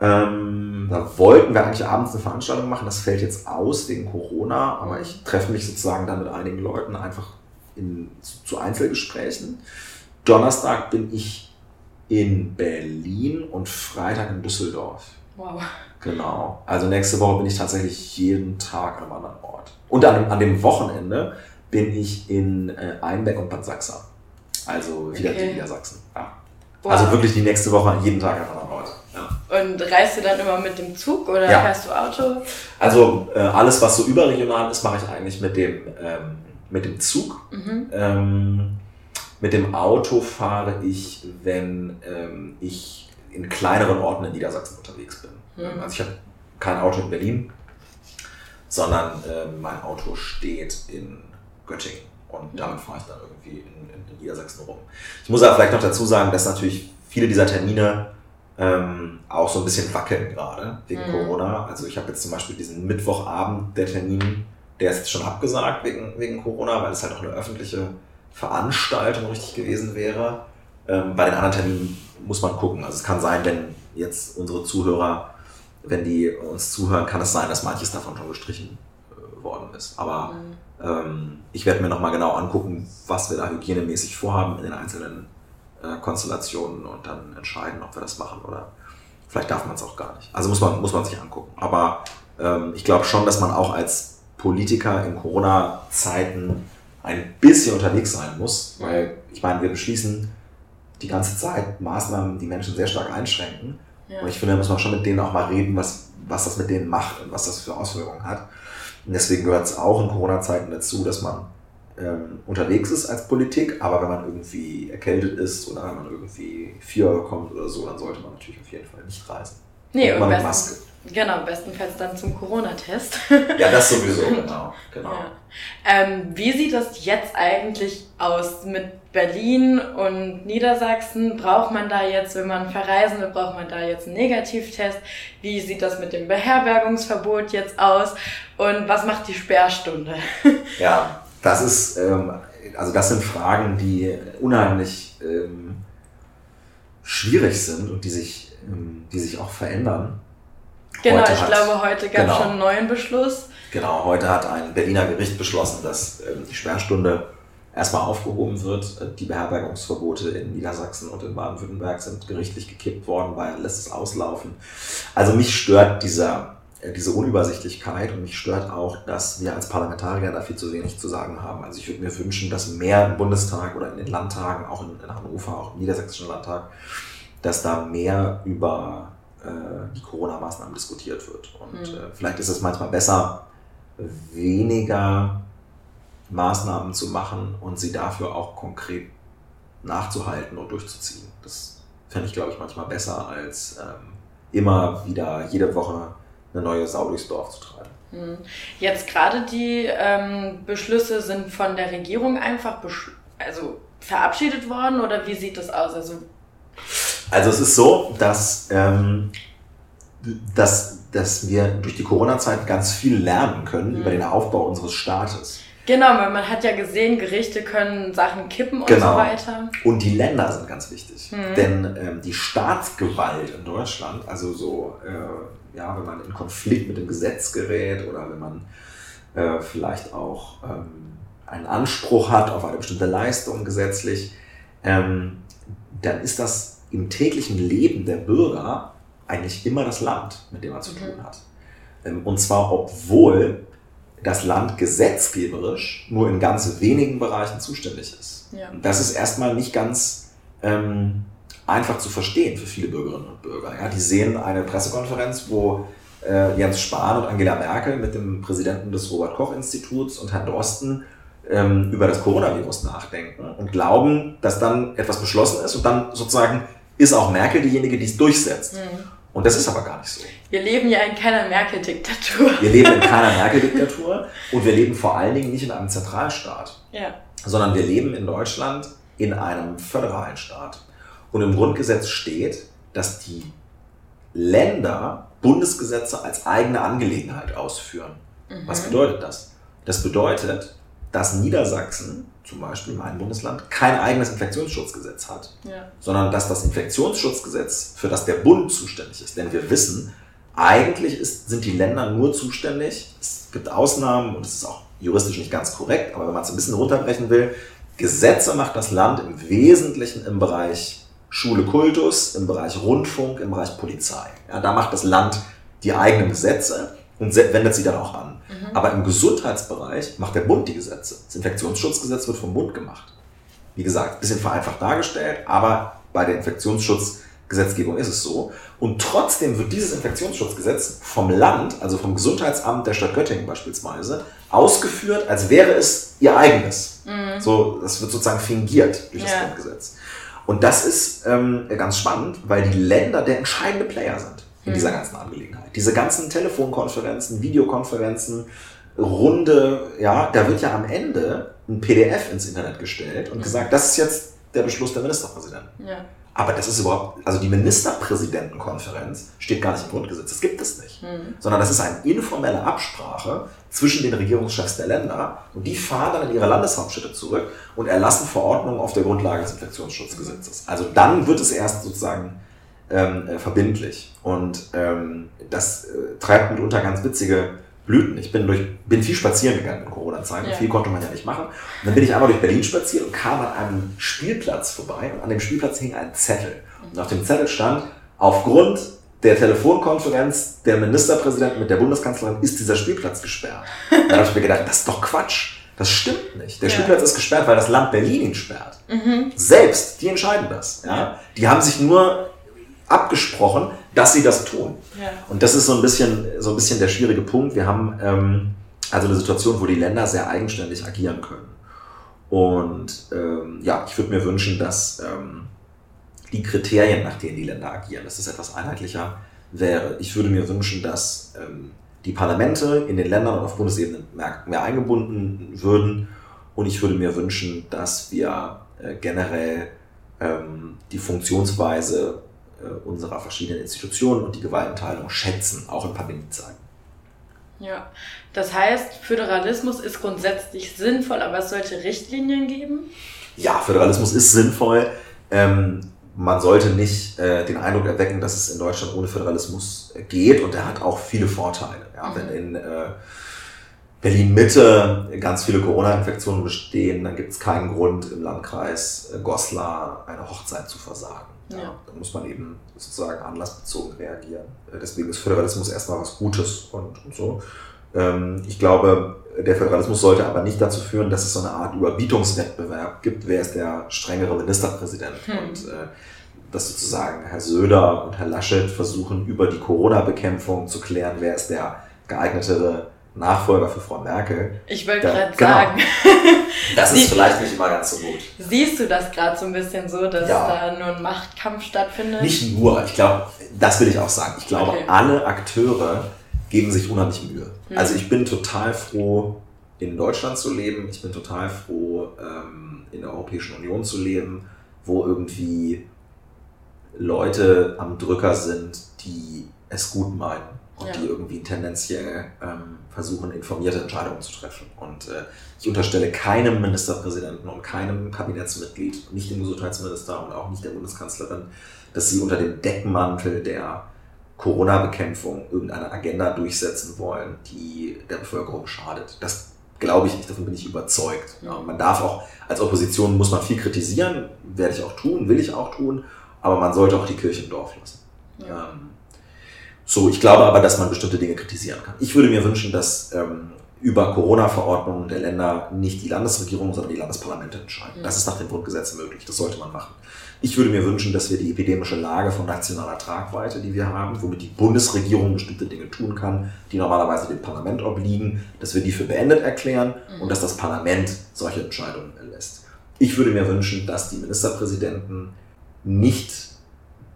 Ähm, da wollten wir eigentlich abends eine Veranstaltung machen, das fällt jetzt aus wegen Corona, aber ich treffe mich sozusagen dann mit einigen Leuten einfach in, zu, zu Einzelgesprächen. Donnerstag bin ich in Berlin und Freitag in Düsseldorf. Wow. Genau. Also nächste Woche bin ich tatsächlich jeden Tag an einem anderen Ort. Und an, an dem Wochenende bin ich in äh, Einbeck und Bad Sachsa. Also wieder okay. in Niedersachsen. Ja. Wow. Also wirklich die nächste Woche jeden Tag an einem anderen Ort. Ja. Und reist du dann immer mit dem Zug oder ja. fährst du Auto? Also äh, alles, was so überregional ist, mache ich eigentlich mit dem, ähm, mit dem Zug. Mhm. Ähm, mit dem Auto fahre ich, wenn ähm, ich in kleineren Orten in Niedersachsen unterwegs bin. Mhm. Also ich habe kein Auto in Berlin, sondern äh, mein Auto steht in Göttingen und mhm. damit fahre ich dann irgendwie in, in, in, Niedersachsen rum. Ich muss aber vielleicht noch dazu sagen, dass natürlich viele dieser Termine ähm, auch so ein bisschen wackeln gerade wegen mhm. Corona. Also ich habe jetzt zum Beispiel diesen Mittwochabend der Termin, der ist jetzt schon abgesagt wegen, wegen Corona, weil es halt auch eine öffentliche Veranstaltung richtig gewesen wäre. Ähm, bei den anderen Terminen muss man gucken. Also es kann sein, wenn jetzt unsere Zuhörer, wenn die uns zuhören, kann es sein, dass manches davon schon gestrichen äh, worden ist. Aber mhm. ähm, ich werde mir nochmal genau angucken, was wir da hygienemäßig vorhaben in den einzelnen äh, Konstellationen und dann entscheiden, ob wir das machen oder vielleicht darf man es auch gar nicht. Also muss man, muss man sich angucken. Aber ähm, ich glaube schon, dass man auch als Politiker in Corona-Zeiten ein bisschen unterwegs sein muss, weil ich meine, wir beschließen die ganze Zeit Maßnahmen, die Menschen sehr stark einschränken. Ja. Und ich finde, da muss man schon mit denen auch mal reden, was, was das mit denen macht und was das für Auswirkungen hat. Und deswegen gehört es auch in Corona-Zeiten dazu, dass man ähm, unterwegs ist als Politik, aber wenn man irgendwie erkältet ist oder wenn man irgendwie Fieber bekommt oder so, dann sollte man natürlich auf jeden Fall nicht reisen. Nee, und, und mit Maske. Genau, bestenfalls dann zum Corona-Test. ja, das sowieso, genau. genau. Ja. Ähm, wie sieht das jetzt eigentlich aus mit Berlin und Niedersachsen? Braucht man da jetzt, wenn man verreisen will, braucht man da jetzt einen Negativtest? Wie sieht das mit dem Beherbergungsverbot jetzt aus? Und was macht die Sperrstunde? <laughs> ja, das ist, ähm, also das sind Fragen, die unheimlich ähm, schwierig sind und die sich, ähm, die sich auch verändern. Genau, heute ich hat, glaube, heute gab es genau, schon einen neuen Beschluss. Genau, heute hat ein Berliner Gericht beschlossen, dass ähm, die Sperrstunde erstmal aufgehoben wird. Die Beherbergungsverbote in Niedersachsen und in Baden-Württemberg sind gerichtlich gekippt worden, weil lässt es auslaufen. Also mich stört dieser, äh, diese Unübersichtlichkeit und mich stört auch, dass wir als Parlamentarier da viel zu wenig zu sagen haben. Also ich würde mir wünschen, dass mehr im Bundestag oder in den Landtagen, auch in, in Hannover, auch im Niedersächsischen Landtag, dass da mehr über die Corona-Maßnahmen diskutiert wird. Und mhm. äh, vielleicht ist es manchmal besser, weniger Maßnahmen zu machen und sie dafür auch konkret nachzuhalten und durchzuziehen. Das fände ich, glaube ich, manchmal besser, als ähm, immer wieder jede Woche eine neue Sau durchs Dorf zu treiben. Hm. Jetzt gerade die ähm, Beschlüsse sind von der Regierung einfach also verabschiedet worden oder wie sieht das aus? Also, also es ist so, dass, ähm, dass, dass wir durch die Corona-Zeit ganz viel lernen können mhm. über den Aufbau unseres Staates. Genau, weil man hat ja gesehen, Gerichte können Sachen kippen und genau. so weiter. Und die Länder sind ganz wichtig. Mhm. Denn ähm, die Staatsgewalt in Deutschland, also so, äh, ja, wenn man in Konflikt mit dem Gesetz gerät oder wenn man äh, vielleicht auch ähm, einen Anspruch hat auf eine bestimmte Leistung gesetzlich, ähm, dann ist das im täglichen Leben der Bürger eigentlich immer das Land, mit dem man zu mhm. tun hat. Ähm, und zwar obwohl das Land gesetzgeberisch nur in ganz wenigen Bereichen zuständig ist. Ja. Das ist erstmal nicht ganz ähm, einfach zu verstehen für viele Bürgerinnen und Bürger. Ja, die sehen eine Pressekonferenz, wo äh, Jens Spahn und Angela Merkel mit dem Präsidenten des Robert Koch Instituts und Herrn Drosten ähm, über das Coronavirus nachdenken und glauben, dass dann etwas beschlossen ist und dann sozusagen ist auch Merkel diejenige, die es durchsetzt. Mhm. Und das ist aber gar nicht so. Wir leben ja in keiner Merkel-Diktatur. Wir leben in keiner <laughs> Merkel-Diktatur und wir leben vor allen Dingen nicht in einem Zentralstaat, ja. sondern wir leben in Deutschland in einem föderalen Staat. Und im Grundgesetz steht, dass die Länder Bundesgesetze als eigene Angelegenheit ausführen. Mhm. Was bedeutet das? Das bedeutet, dass Niedersachsen, zum Beispiel mein Bundesland, kein eigenes Infektionsschutzgesetz hat, ja. sondern dass das Infektionsschutzgesetz, für das der Bund zuständig ist. Denn wir wissen, eigentlich ist, sind die Länder nur zuständig, es gibt Ausnahmen und es ist auch juristisch nicht ganz korrekt, aber wenn man es ein bisschen runterbrechen will, Gesetze macht das Land im Wesentlichen im Bereich Schule, Kultus, im Bereich Rundfunk, im Bereich Polizei. Ja, da macht das Land die eigenen Gesetze und wendet sie dann auch an. Mhm. Aber im Gesundheitsbereich macht der Bund die Gesetze. Das Infektionsschutzgesetz wird vom Bund gemacht. Wie gesagt, ein bisschen vereinfacht dargestellt, aber bei der Infektionsschutzgesetzgebung ist es so. Und trotzdem wird dieses Infektionsschutzgesetz vom Land, also vom Gesundheitsamt der Stadt Göttingen beispielsweise, ausgeführt, als wäre es ihr eigenes. Mhm. So, das wird sozusagen fingiert durch das ja. Grundgesetz. Und das ist ähm, ganz spannend, weil die Länder der entscheidende Player sind in dieser mhm. ganzen Angelegenheit. Diese ganzen Telefonkonferenzen, Videokonferenzen, Runde, ja, da wird ja am Ende ein PDF ins Internet gestellt und mhm. gesagt, das ist jetzt der Beschluss der Ministerpräsidenten. Ja. Aber das ist überhaupt, also die Ministerpräsidentenkonferenz steht gar nicht im Grundgesetz, das gibt es nicht. Mhm. Sondern das ist eine informelle Absprache zwischen den Regierungschefs der Länder und die fahren dann in ihre Landeshauptstädte zurück und erlassen Verordnungen auf der Grundlage des Infektionsschutzgesetzes. Also dann wird es erst sozusagen ähm, äh, verbindlich. Und ähm, das äh, treibt mitunter ganz witzige Blüten. Ich bin, durch, bin viel spazieren gegangen in Corona-Zeiten. Ja. Viel konnte man ja nicht machen. Und dann bin ich einmal durch Berlin spaziert und kam an einem Spielplatz vorbei. Und an dem Spielplatz hing ein Zettel. Und auf dem Zettel stand, aufgrund der Telefonkonferenz der Ministerpräsident mit der Bundeskanzlerin ist dieser Spielplatz gesperrt. Da habe ich mir gedacht, das ist doch Quatsch. Das stimmt nicht. Der ja. Spielplatz ist gesperrt, weil das Land Berlin ihn sperrt. Mhm. Selbst, die entscheiden das. Ja? Die haben sich nur abgesprochen, dass sie das tun. Ja. Und das ist so ein bisschen, so ein bisschen der schwierige Punkt. Wir haben ähm, also eine Situation, wo die Länder sehr eigenständig agieren können. Und ähm, ja, ich würde mir wünschen, dass ähm, die Kriterien, nach denen die Länder agieren, dass das etwas einheitlicher wäre. Ich würde mir wünschen, dass ähm, die Parlamente in den Ländern und auf Bundesebene mehr, mehr eingebunden würden. Und ich würde mir wünschen, dass wir äh, generell ähm, die Funktionsweise unserer verschiedenen Institutionen und die Gewaltenteilung schätzen, auch in Pandemiezeiten. Ja, das heißt, Föderalismus ist grundsätzlich sinnvoll, aber es sollte Richtlinien geben? Ja, Föderalismus ist sinnvoll. Ähm, man sollte nicht äh, den Eindruck erwecken, dass es in Deutschland ohne Föderalismus geht und er hat auch viele Vorteile. Ja, mhm. Wenn in äh, Berlin-Mitte ganz viele Corona-Infektionen bestehen, dann gibt es keinen Grund im Landkreis äh, Goslar eine Hochzeit zu versagen. Ja. Da muss man eben sozusagen anlassbezogen reagieren. Äh, deswegen ist Föderalismus erstmal was Gutes und, und so. Ähm, ich glaube, der Föderalismus sollte aber nicht dazu führen, dass es so eine Art Überbietungswettbewerb gibt, wer ist der strengere Ministerpräsident. Hm. Und äh, dass sozusagen Herr Söder und Herr Laschet versuchen, über die Corona-Bekämpfung zu klären, wer ist der geeignetere Nachfolger für Frau Merkel. Ich wollte gerade genau. sagen, <laughs> Das ist vielleicht nicht immer ganz so gut. siehst du das gerade so ein bisschen so, dass Ja. da nur ein Machtkampf stattfindet? Nicht nur, ich glaube, das will ich auch sagen. Ich glaube, Okay. alle Akteure geben sich unheimlich Mühe. Mhm. Also ich bin total froh, in Deutschland zu leben. Ich bin total froh, ähm, in der Europäischen Union zu leben, wo irgendwie Leute am Drücker sind, die es gut meinen und Ja. die irgendwie tendenziell ähm, versuchen, informierte Entscheidungen zu treffen. Und äh, ich unterstelle keinem Ministerpräsidenten und keinem Kabinettsmitglied, nicht dem Gesundheitsminister und auch nicht der Bundeskanzlerin, dass sie unter dem Deckmantel der Corona-Bekämpfung irgendeine Agenda durchsetzen wollen, die der Bevölkerung schadet. Das glaube ich nicht, davon bin ich überzeugt. Ja, man darf auch, als Opposition muss man viel kritisieren, werde ich auch tun, will ich auch tun, aber man sollte auch die Kirche im Dorf lassen. Ja. Ähm, so, ich glaube aber, dass man bestimmte Dinge kritisieren kann. Ich würde mir wünschen, dass ähm, über Corona-Verordnungen der Länder nicht die Landesregierung, sondern die Landesparlamente entscheiden. Mhm. Das ist nach dem Grundgesetz möglich. Das sollte man machen. Ich würde mir wünschen, dass wir die epidemische Lage von nationaler Tragweite, die wir haben, womit die Bundesregierung bestimmte Dinge tun kann, die normalerweise dem Parlament obliegen, dass wir die für beendet erklären Mhm. und dass das Parlament solche Entscheidungen erlässt. Ich würde mir wünschen, dass die Ministerpräsidenten nicht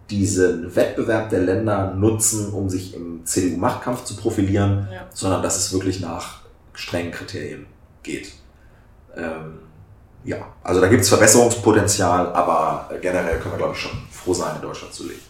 diesen Wettbewerb der Länder nutzen, um sich im CDU-Machtkampf zu profilieren, Ja. sondern dass es wirklich nach strengen Kriterien geht. Ähm, ja, also da gibt es Verbesserungspotenzial, aber generell können wir, glaube ich, schon froh sein, in Deutschland zu leben.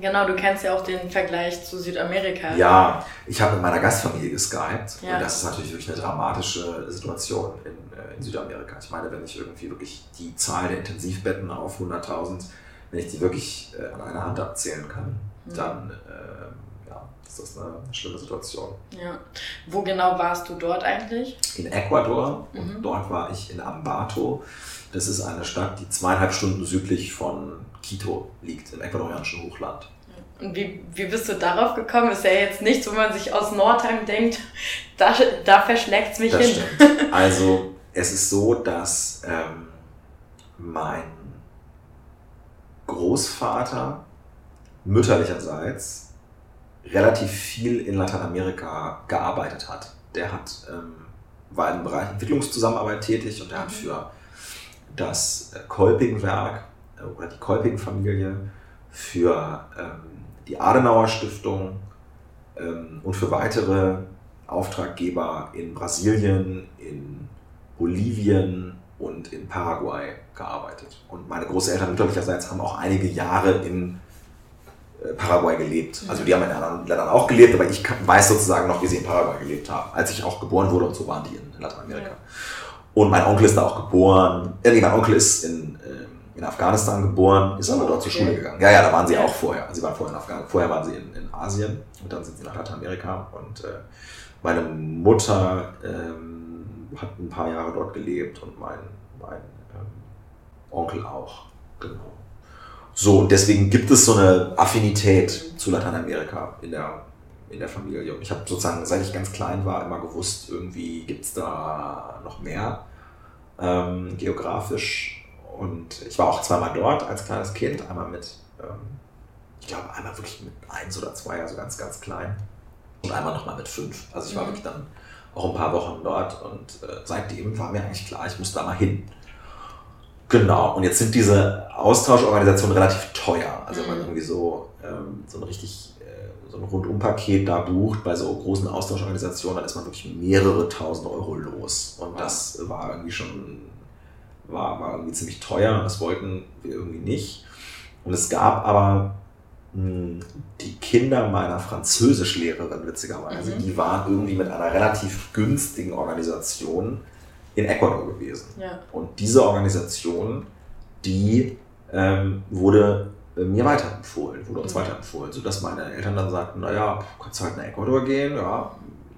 Genau, du kennst ja auch den Vergleich zu Südamerika. Ja, ich habe mit meiner Gastfamilie geskypt Ja. und das ist natürlich wirklich eine dramatische Situation in, äh, in Südamerika. Ich meine, wenn ich irgendwie wirklich die Zahl der Intensivbetten auf 100.000, wenn ich die wirklich äh, an einer Hand abzählen kann, Mhm. dann äh, ja, ist das eine schlimme Situation. Ja. Wo genau warst du dort eigentlich? In Ecuador Mhm. und dort war ich in Ambato. Das ist eine Stadt, die zweieinhalb Stunden südlich von Quito liegt, im ecuadorianischen Hochland. Und wie, wie bist du darauf gekommen? Ist ja jetzt nichts, wo man sich aus Nordheim denkt, da, da verschlägt es mich Das hin. stimmt. Also es ist so, dass ähm, mein Großvater mütterlicherseits relativ viel in Lateinamerika gearbeitet hat. Der hat, ähm, war im Bereich Entwicklungszusammenarbeit tätig und er hat Mhm. für das äh, Kolpingwerk äh, oder die Kolping-Familie, für ähm, die Adenauer Stiftung ähm, und für weitere Auftraggeber in Brasilien, in Bolivien und in Paraguay gearbeitet. Und meine Großeltern mütterlicherseits haben auch einige Jahre in äh, Paraguay gelebt. Also die haben in anderen Ländern auch gelebt, aber ich weiß sozusagen noch, wie sie in Paraguay gelebt haben, als ich auch geboren wurde und so waren die in, in Lateinamerika. Ja. Und mein Onkel ist da auch geboren. Äh, nee, mein Onkel ist in, ähm, in Afghanistan geboren, ist Oh, aber dort zur okay. Schule gegangen. Ja, ja, da waren sie auch vorher. Sie waren vorher in Afghanistan. Vorher waren sie in, in Asien und dann sind sie nach Lateinamerika. Und äh, meine Mutter ähm, hat ein paar Jahre dort gelebt und mein, mein ähm, Onkel auch. Genau. So, und deswegen gibt es so eine Affinität zu Lateinamerika in der, in der Familie. Ich habe sozusagen, seit ich ganz klein war, immer gewusst, irgendwie gibt es da noch mehr ähm, geografisch. Und ich war auch zweimal dort als kleines Kind, einmal mit, ähm, ich glaube, einmal wirklich mit eins oder zwei, also ganz, ganz klein. Und einmal nochmal mit fünf. Also ich war Mhm. wirklich dann auch ein paar Wochen dort und äh, seitdem war mir eigentlich klar, ich muss da mal hin. Genau, und jetzt sind diese Austauschorganisationen relativ teuer. Also wenn man Mhm. irgendwie so, ähm, so ein richtig, äh, so ein Rundumpaket da bucht bei so großen Austauschorganisationen, dann ist man wirklich mehrere tausend Euro los. Und das war irgendwie schon, war, war irgendwie ziemlich teuer und das wollten wir irgendwie nicht. Und es gab aber die Kinder meiner Französischlehrerin, witzigerweise, Mhm. die waren irgendwie mit einer relativ günstigen Organisation in Ecuador gewesen. Ja. Und diese Organisation, die ähm, wurde äh, mir weiterempfohlen, wurde uns Mhm. weiterempfohlen, sodass meine Eltern dann sagten, naja, kannst du halt nach Ecuador gehen, ja,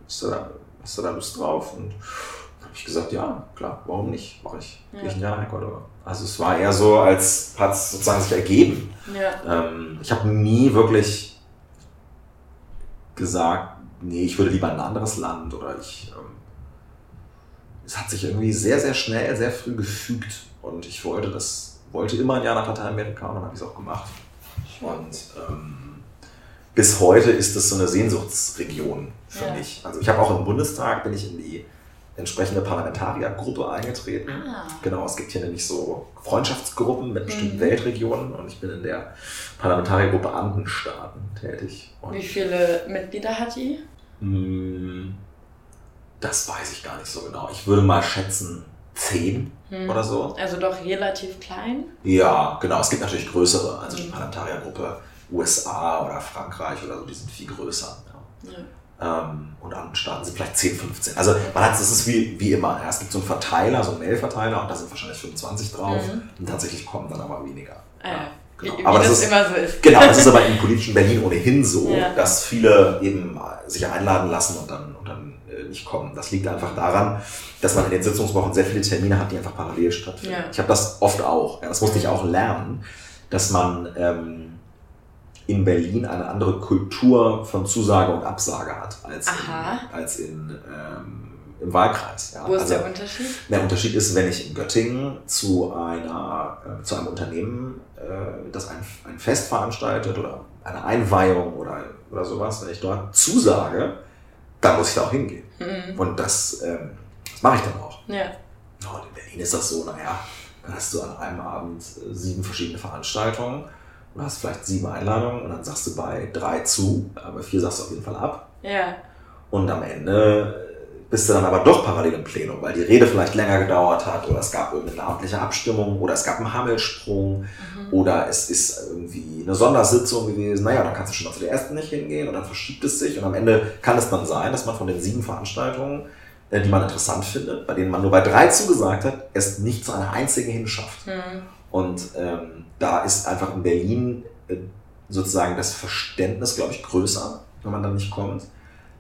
hast du da, hast du da Lust drauf? Und dann habe ich gesagt, ja, klar, warum nicht, mache ich. Ja. Gehe ich ein Jahr nach Ecuador. Also es war eher so, als hat es sozusagen sich ergeben. Ja. Ähm, ich habe nie wirklich gesagt, nee, ich würde lieber in ein anderes Land oder ich. Ähm, es hat sich irgendwie sehr, sehr schnell, sehr früh gefügt und ich wollte das, wollte immer ein Jahr nach Lateinamerika und dann habe ich es auch gemacht. Und ähm, bis heute ist das so eine Sehnsuchtsregion für Ja. mich. Also ich habe auch im Bundestag, bin ich in die entsprechende Parlamentariergruppe eingetreten. Ah. Genau, es gibt hier nämlich so Freundschaftsgruppen mit bestimmten Mhm. Weltregionen und ich bin in der Parlamentariergruppe Andenstaaten tätig. Und Wie viele Mitglieder hat die? mh, das weiß ich gar nicht so genau. Ich würde mal schätzen zehn Hm. oder so. Also doch relativ klein. Ja, genau. Es gibt natürlich größere, also die Mhm. Parlamentariergruppe USA oder Frankreich oder so, die sind viel größer. Ja. Ja. Ähm, und andere Staaten sind vielleicht 10, 15. Also man hat, es ist wie, wie immer. Es gibt so einen Verteiler, so einen Mail-Verteiler und da sind wahrscheinlich 25 drauf Mhm. und tatsächlich kommen dann aber weniger. Ah, ja. genau. Wie, wie aber das, das ist, immer so ist. Genau, das ist aber <laughs> im politischen Berlin ohnehin so, Ja. dass viele eben sich einladen lassen und dann, und dann äh, nicht kommen. Das liegt einfach daran, dass man in den Sitzungswochen sehr viele Termine hat, die einfach parallel stattfinden. Ja. Ich habe das oft auch. Das musste ich auch lernen, dass man ähm, in Berlin eine andere Kultur von Zusage und Absage hat als Aha. in, als in ähm, im Wahlkreis. Ja. Wo ist Also- der Unterschied? der Unterschied ist, wenn ich in Göttingen zu, einer, äh, zu einem Unternehmen, äh, das ein, ein Fest veranstaltet oder eine Einweihung oder, oder sowas, wenn ich dort zusage, dann muss ich da auch hingehen. Mhm. Und das, ähm, das mache ich dann auch. Ja. Und in Berlin ist das so, naja, dann hast du an einem Abend äh, sieben verschiedene Veranstaltungen und hast vielleicht sieben Einladungen und dann sagst du bei drei zu, aber vier sagst du auf jeden Fall ab. Ja. Und am Ende bist du dann aber doch parallel im Plenum, weil die Rede vielleicht länger gedauert hat oder es gab irgendeine namentliche Abstimmung oder es gab einen Hammelsprung Mhm. oder es ist irgendwie eine Sondersitzung gewesen. Naja, dann kannst du schon mal zu der ersten nicht hingehen und dann verschiebt es sich und am Ende kann es dann sein, dass man von den sieben Veranstaltungen, äh, die man interessant findet, bei denen man nur bei drei zugesagt hat, es nicht zu einer einzigen hinschafft. Mhm. Und ähm, da ist einfach in Berlin äh, sozusagen das Verständnis, glaube ich, größer, wenn man dann nicht kommt.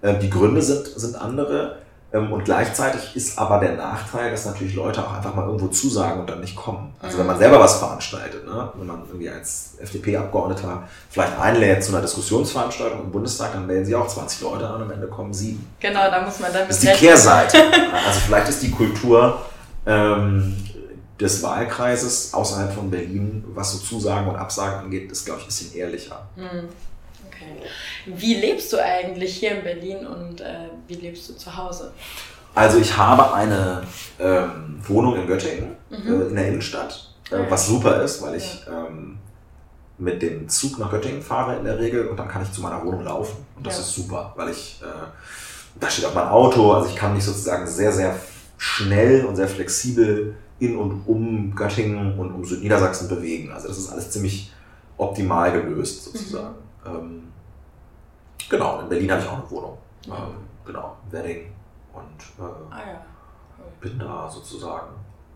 Ähm, die Gründe sind, sind andere. Ähm, und gleichzeitig ist aber der Nachteil, dass natürlich Leute auch einfach mal irgendwo zusagen und dann nicht kommen. Also wenn man selber was veranstaltet, ne? wenn man irgendwie als FDP-Abgeordneter vielleicht einlädt zu einer Diskussionsveranstaltung im Bundestag, dann melden sie auch 20 Leute an und am Ende kommen sieben. Genau, da muss man dann Das ist die. Kehrseite. <laughs> Also vielleicht ist die Kultur ähm, des Wahlkreises außerhalb von Berlin, was so Zusagen und Absagen angeht, ist, glaube ich, ein bisschen ehrlicher. Hm. Okay. Wie lebst du eigentlich hier in Berlin und äh, wie lebst du zu Hause? Also ich habe eine ähm, Wohnung in Göttingen, Mhm. äh, in der Innenstadt, äh, ja. was super ist, weil ich ähm, mit dem Zug nach Göttingen fahre in der Regel und dann kann ich zu meiner Wohnung laufen. Und das Ja. ist super, weil ich, äh, da steht auch mein Auto, also ich kann mich sozusagen sehr, sehr schnell und sehr flexibel in und um Göttingen und um Südniedersachsen bewegen. Also das ist alles ziemlich optimal gelöst sozusagen. Ähm, genau, in Berlin habe ich auch eine Wohnung. Ja. Ähm, genau, in Wedding. Und äh, Ah ja. Cool. bin da sozusagen,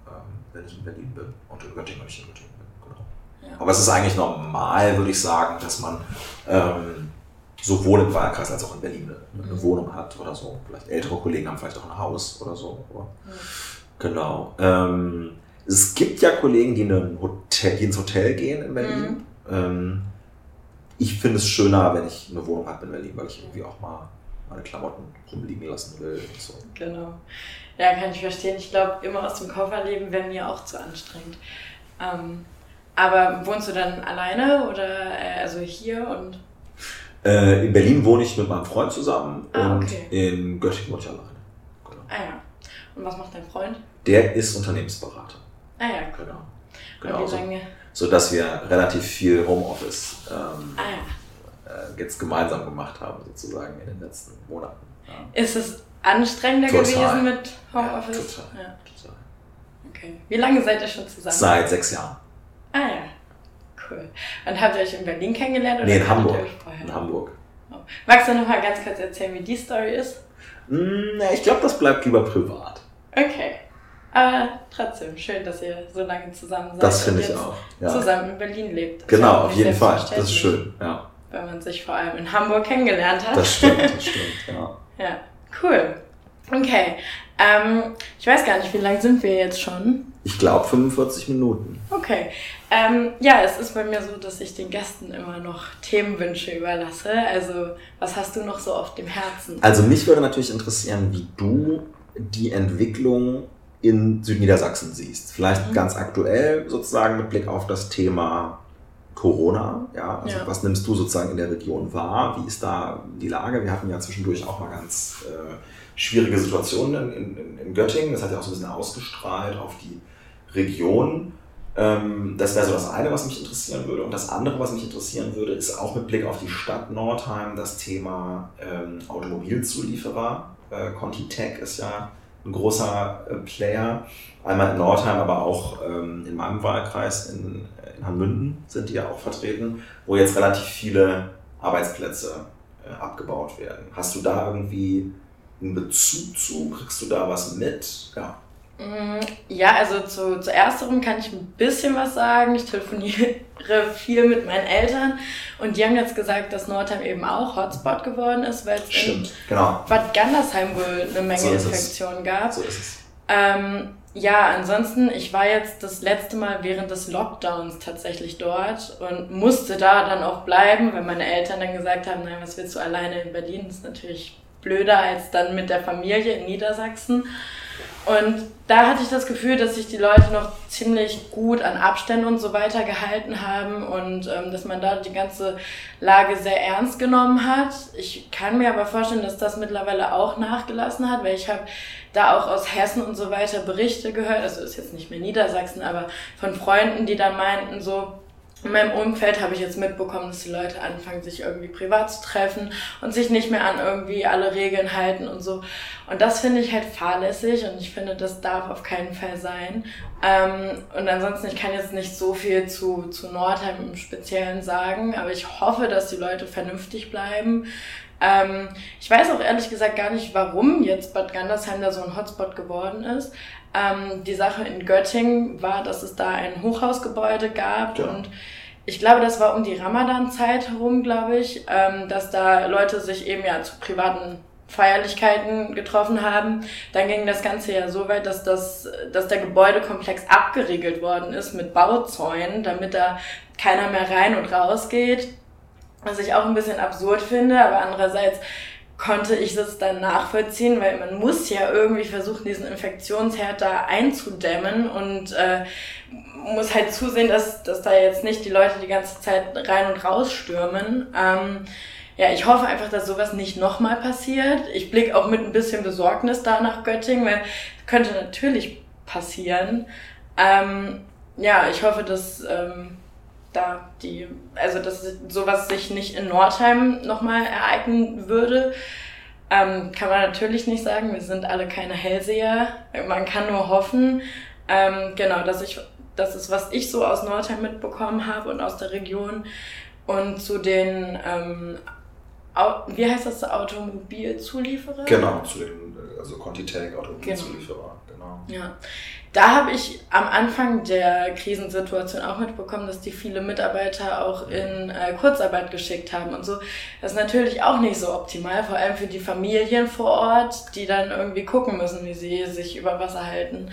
ähm, wenn ich in Berlin bin. Und in Göttingen, wenn ich in Göttingen bin. Genau. Ja. Aber es ist eigentlich normal, würde ich sagen, dass man ähm, sowohl im Wahlkreis als auch in Berlin eine, eine Mhm. Wohnung hat oder so. Vielleicht ältere Kollegen haben vielleicht auch ein Haus oder so. Aber Ja. Genau. Ähm, es gibt ja Kollegen, die, in ein Hotel, die ins Hotel gehen in Berlin. Mhm. Ähm, ich finde es schöner, wenn ich eine Wohnung habe in Berlin, weil ich irgendwie auch mal meine Klamotten rumliegen lassen will und so. Genau. Ja, kann ich verstehen. Ich glaube, immer aus dem Koffer leben wäre mir auch zu anstrengend. Ähm, aber wohnst du dann alleine oder äh, also hier und Äh, in Berlin wohne ich mit meinem Freund zusammen Ah, und okay. in Göttingen wohne ich alleine. Genau. ah ja. Und was macht dein Freund? Der ist Unternehmensberater. Ah ja, cool. Genau. Genau wie so, lange? so dass wir relativ viel Homeoffice ähm, Ah ja. äh, jetzt gemeinsam gemacht haben, sozusagen in den letzten Monaten. Ja, Ist es anstrengender Total. gewesen mit Homeoffice? Ja, total. Ja, total. okay. Wie lange seid ihr schon zusammen? Seit sechs Jahren. Ah ja, cool. Und habt ihr euch in Berlin kennengelernt? Oder Nee, in Hamburg. In Hamburg. Oh. Magst du noch mal ganz kurz erzählen, wie die Story ist? Na, ich glaube, das bleibt lieber privat. Okay. Aber trotzdem, schön, dass ihr so lange zusammen seid. Das finde ich auch. Ja. Zusammen in Berlin lebt. Genau, ja auf jeden Fall. Das ist schön. Ja, Wenn man sich vor allem in Hamburg kennengelernt hat. das stimmt, <laughs> das stimmt. Ja. Ja, cool. Okay. Ähm, ich weiß gar nicht, wie lange sind wir jetzt schon? Ich glaube 45 Minuten. Okay. Ähm, ja, es ist bei mir so, dass ich den Gästen immer noch Themenwünsche überlasse. Also, was hast du noch so auf dem Herzen? Also mich würde natürlich interessieren, wie du die Entwicklung in Südniedersachsen siehst. Vielleicht Mhm. ganz aktuell sozusagen mit Blick auf das Thema Corona. Ja, also Ja. was nimmst du sozusagen in der Region wahr? Wie ist da die Lage? Wir hatten ja zwischendurch auch mal ganz äh, schwierige Situationen in, in, in Göttingen. Das hat ja auch so ein bisschen ausgestrahlt auf die Region. Ähm, das wäre so das eine, was mich interessieren würde. Und das andere, was mich interessieren würde, ist auch mit Blick auf die Stadt Nordheim das Thema ähm, Automobilzulieferer. Äh, Contitech ist ja ein großer äh, Player. Einmal in Nordheim, aber auch ähm, in meinem Wahlkreis in, in Hanmünden sind die ja auch vertreten, wo jetzt relativ viele Arbeitsplätze äh, abgebaut werden. Hast du da irgendwie einen Bezug zu? Kriegst du da was mit? Ja. Mm, Ja, also zu, zu ersterem kann ich ein bisschen was sagen. Ich telefoniere <laughs> viel mit meinen Eltern und die haben jetzt gesagt, dass Nordheim eben auch Hotspot geworden ist, weil es in Stimmt, genau. Bad Gandersheim wohl eine Menge So. Infektionen gab. So ist es. Ähm, ja, ansonsten, ich war jetzt das letzte Mal während des Lockdowns tatsächlich dort und musste da dann auch bleiben, weil meine Eltern dann gesagt haben, nein, was willst du alleine in Berlin? Das ist natürlich blöder als dann mit der Familie in Niedersachsen. Und da hatte ich das Gefühl, dass sich die Leute noch ziemlich gut an Abstände und so weiter gehalten haben und ähm, dass man da die ganze Lage sehr ernst genommen hat. Ich kann mir aber vorstellen, dass das mittlerweile auch nachgelassen hat, weil ich habe da auch aus Hessen und so weiter Berichte gehört, also ist jetzt nicht mehr Niedersachsen, aber von Freunden, die dann meinten, so, in meinem Umfeld habe ich jetzt mitbekommen, dass die Leute anfangen, sich irgendwie privat zu treffen und sich nicht mehr an irgendwie alle Regeln halten und so. Und das finde ich halt fahrlässig und ich finde, das darf auf keinen Fall sein. Ähm, und ansonsten, ich kann jetzt nicht so viel zu, zu Nordheim im Speziellen sagen, aber ich hoffe, dass die Leute vernünftig bleiben. Ähm, ich weiß auch ehrlich gesagt gar nicht, warum jetzt Bad Gandersheim da so ein Hotspot geworden ist. Ähm, die Sache in Göttingen war, dass es da ein Hochhausgebäude gab Ja. und ich glaube, das war um die Ramadan-Zeit herum, glaube ich, ähm, dass da Leute sich eben ja zu privaten Feierlichkeiten getroffen haben. Dann ging das Ganze ja so weit, dass, das, dass der Gebäudekomplex abgeriegelt worden ist mit Bauzäunen, damit da keiner mehr rein und raus geht. Was ich auch ein bisschen absurd finde, aber andererseits konnte ich das dann nachvollziehen, weil man muss ja irgendwie versuchen, diesen Infektionsherd da einzudämmen und äh, muss halt zusehen, dass, dass da jetzt nicht die Leute die ganze Zeit rein und raus stürmen. Ähm, ja, ich hoffe einfach, dass sowas nicht nochmal passiert. Ich blicke auch mit ein bisschen Besorgnis da nach Göttingen, weil könnte natürlich passieren. Ähm, ja, ich hoffe, dass ähm, da die, also dass sowas sich nicht in Nordheim nochmal ereignen würde. Ähm, kann man natürlich nicht sagen, wir sind alle keine Hellseher. Man kann nur hoffen. Ähm, genau, dass ich, das ist, was ich so aus Nordheim mitbekommen habe und aus der Region. Und zu den, ähm, wie heißt das, Automobilzulieferer? Genau, zu den, also Contitech, Automobilzulieferer, genau. Ja, da habe ich am Anfang der Krisensituation auch mitbekommen, dass die viele Mitarbeiter auch in äh, Kurzarbeit geschickt haben und so. Das ist natürlich auch nicht so optimal, vor allem für die Familien vor Ort, die dann irgendwie gucken müssen, wie sie sich über Wasser halten.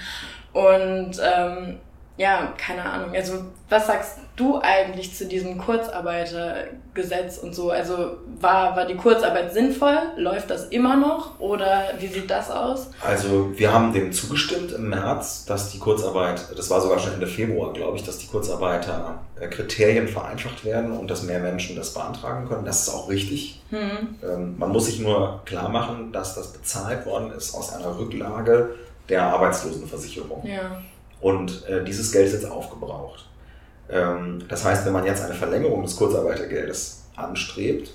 Und ähm, ja, keine Ahnung. Also, was sagst du eigentlich zu diesem Kurzarbeitergesetz und so? Also, war, war die Kurzarbeit sinnvoll? Läuft das immer noch? Oder wie sieht das aus? Also wir haben dem zugestimmt im März, dass die Kurzarbeit, das war sogar schon Ende Februar, glaube ich, dass die Kurzarbeiter-Kriterien vereinfacht werden und dass mehr Menschen das beantragen können. Das ist auch richtig. Hm. Ähm, Man muss sich nur klar machen, dass das bezahlt worden ist aus einer Rücklage der Arbeitslosenversicherung. Ja. Und äh, dieses Geld ist jetzt aufgebraucht. Ähm, das heißt, wenn man jetzt eine Verlängerung des Kurzarbeitergeldes anstrebt,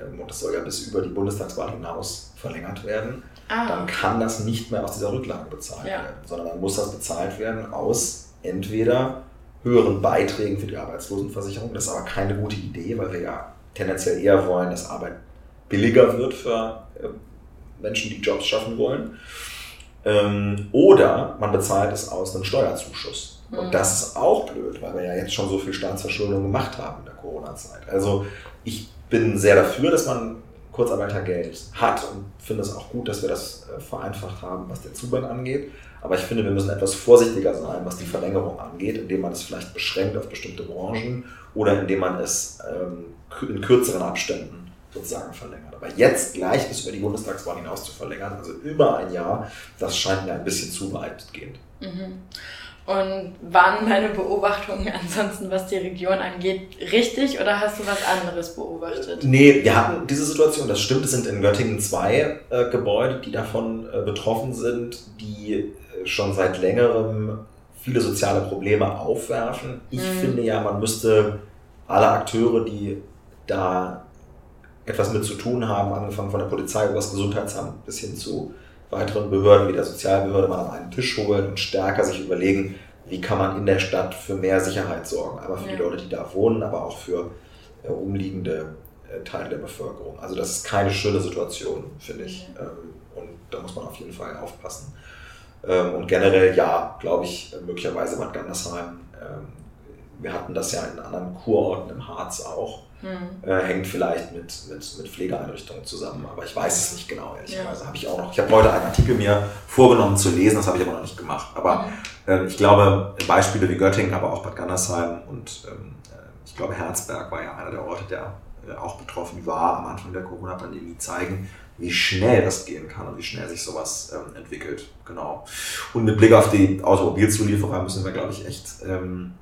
ähm, und das soll ja bis über die Bundestagswahl hinaus verlängert werden, Ah. dann kann das nicht mehr aus dieser Rücklage bezahlt Ja. werden, sondern dann muss das bezahlt werden aus entweder höheren Beiträgen für die Arbeitslosenversicherung. Das ist aber keine gute Idee, weil wir ja tendenziell eher wollen, dass Arbeit billiger wird für äh, Menschen, die Jobs schaffen wollen. Ähm, oder man bezahlt es aus einem Steuerzuschuss. Mhm. Und das ist auch blöd, weil wir ja jetzt schon so viel Staatsverschuldung gemacht haben in der Corona-Zeit. Also ich bin sehr dafür, dass man Kurzarbeitergeld hat und finde es auch gut, dass wir das äh, vereinfacht haben, was den Zugang angeht. Aber ich finde, wir müssen etwas vorsichtiger sein, was die Verlängerung angeht, indem man es vielleicht beschränkt auf bestimmte Branchen oder indem man es ähm, in kürzeren Abständen sozusagen verlängert. Aber jetzt gleich bis über die Bundestagswahl hinaus zu verlängern, also über ein Jahr, das scheint mir ein bisschen zu weitgehend. Mhm. Und waren meine Beobachtungen ansonsten, was die Region angeht, richtig oder hast du was anderes beobachtet? Nee, wir hatten diese Situation, das stimmt, es sind in Göttingen zwei äh, Gebäude, die davon äh, betroffen sind, die äh, schon seit längerem viele soziale Probleme aufwerfen. Ich mhm. finde ja, man müsste alle Akteure, die da etwas mit zu tun haben, angefangen von der Polizei über das Gesundheitsamt bis hin zu weiteren Behörden wie der Sozialbehörde mal an einen Tisch holen und stärker sich überlegen, wie kann man in der Stadt für mehr Sicherheit sorgen. Aber für ja. die Leute, die da wohnen, aber auch für äh, umliegende äh, Teile der Bevölkerung. Also das ist keine schöne Situation, finde ich. Ja. Ähm, und da muss man auf jeden Fall aufpassen. Ähm, und generell, ja, glaube ich, möglicherweise Bad Gandersheim. Ähm, wir hatten das ja in anderen Kurorten im Harz auch. Mhm. Äh, hängt vielleicht mit, mit, mit Pflegeeinrichtungen zusammen, aber ich weiß es nicht genau, ehrlicherweise. Ja. Habe ich auch noch. Ich habe heute einen Artikel mir vorgenommen zu lesen, das habe ich aber noch nicht gemacht. Aber äh, ich glaube, Beispiele wie Göttingen, aber auch Bad Gandersheim und ähm, äh, ich glaube, Herzberg war ja einer der Orte, der äh, auch betroffen war am Anfang der Corona-Pandemie, zeigen, wie schnell das gehen kann und wie schnell sich sowas ähm, entwickelt. Genau. Und mit Blick auf die Automobilzulieferer müssen wir, glaube ich, echt ähm,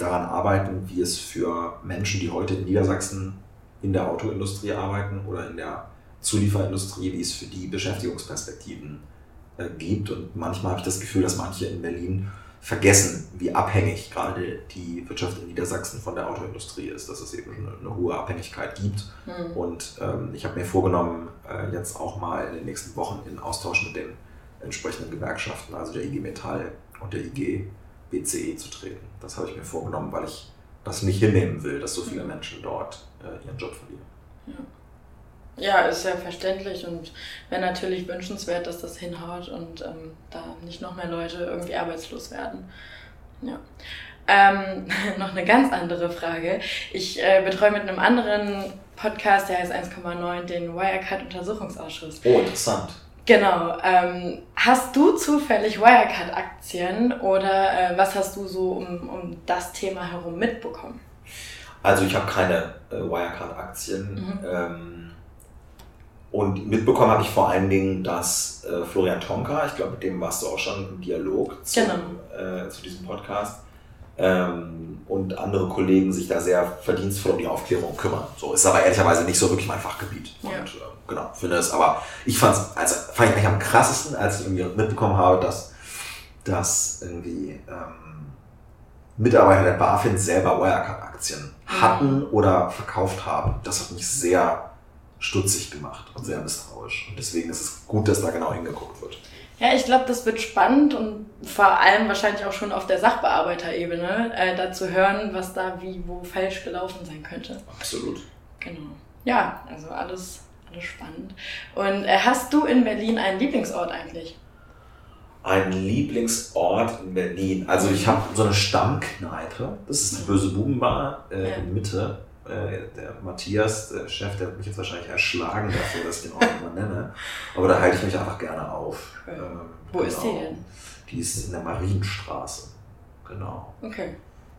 daran arbeiten, wie es für Menschen, die heute in Niedersachsen in der Autoindustrie arbeiten oder in der Zulieferindustrie, wie es für die Beschäftigungsperspektiven äh, gibt. Und manchmal habe ich das Gefühl, dass manche in Berlin vergessen, wie abhängig gerade die Wirtschaft in Niedersachsen von der Autoindustrie ist, dass es eben schon eine, eine hohe Abhängigkeit gibt. Mhm. Und ähm, ich habe mir vorgenommen, äh, jetzt auch mal in den nächsten Wochen in Austausch mit den entsprechenden Gewerkschaften, also der IG Metall und der IG BCE zu treten. Das habe ich mir vorgenommen, weil ich das nicht hinnehmen will, dass so viele Menschen dort äh, ihren Job verlieren. Ja. ja. ist ja verständlich und wäre natürlich wünschenswert, dass das hinhaut und ähm, da nicht noch mehr Leute irgendwie arbeitslos werden. Ja. Ähm, <laughs> noch eine ganz andere Frage. Ich äh, betreue mit einem anderen Podcast, der heißt 1,9, den Wirecard-Untersuchungsausschuss. Oh, interessant. Genau. Ähm, hast du zufällig Wirecard-Aktien oder äh, was hast du so um, um das Thema herum mitbekommen? Also ich habe keine äh, Wirecard-Aktien. Mhm. Ähm, und mitbekommen habe ich vor allen Dingen, dass äh, Florian Tonka, ich glaube, mit dem warst du auch schon im Dialog zum, genau. Äh, zu diesem Podcast, ähm, und andere Kollegen sich da sehr verdienstvoll um die Aufklärung kümmern. So ist aber ehrlicherweise nicht so wirklich mein Fachgebiet. Ja. Und äh, genau, finde es, aber ich fand es, also fand ich eigentlich am krassesten, als ich irgendwie mitbekommen habe, dass, dass irgendwie ähm, Mitarbeiter der BaFin selber Wirecard-Aktien hatten oder verkauft haben. Das hat mich sehr stutzig gemacht und sehr misstrauisch. Und deswegen ist es gut, dass da genau hingeguckt wird. Ja, ich glaube, das wird spannend und vor allem wahrscheinlich auch schon auf der Sachbearbeiterebene, äh, da zu hören, was da wie wo falsch gelaufen sein könnte. Absolut. Genau. Ja, also alles, alles spannend. Und äh, hast du in Berlin einen Lieblingsort eigentlich? Ein Lieblingsort in Berlin. Also ich habe so eine Stammkneipe. Das ist die Böse Bubenbar äh, ja. in Mitte äh, der Matthias, der Chef, der wird mich jetzt wahrscheinlich erschlagen dafür, dass ich den Ort immer nenne. Aber da halte ich mich einfach gerne auf. Ähm, Wo genau. ist die denn? Die ist in der Marienstraße. Genau. Okay.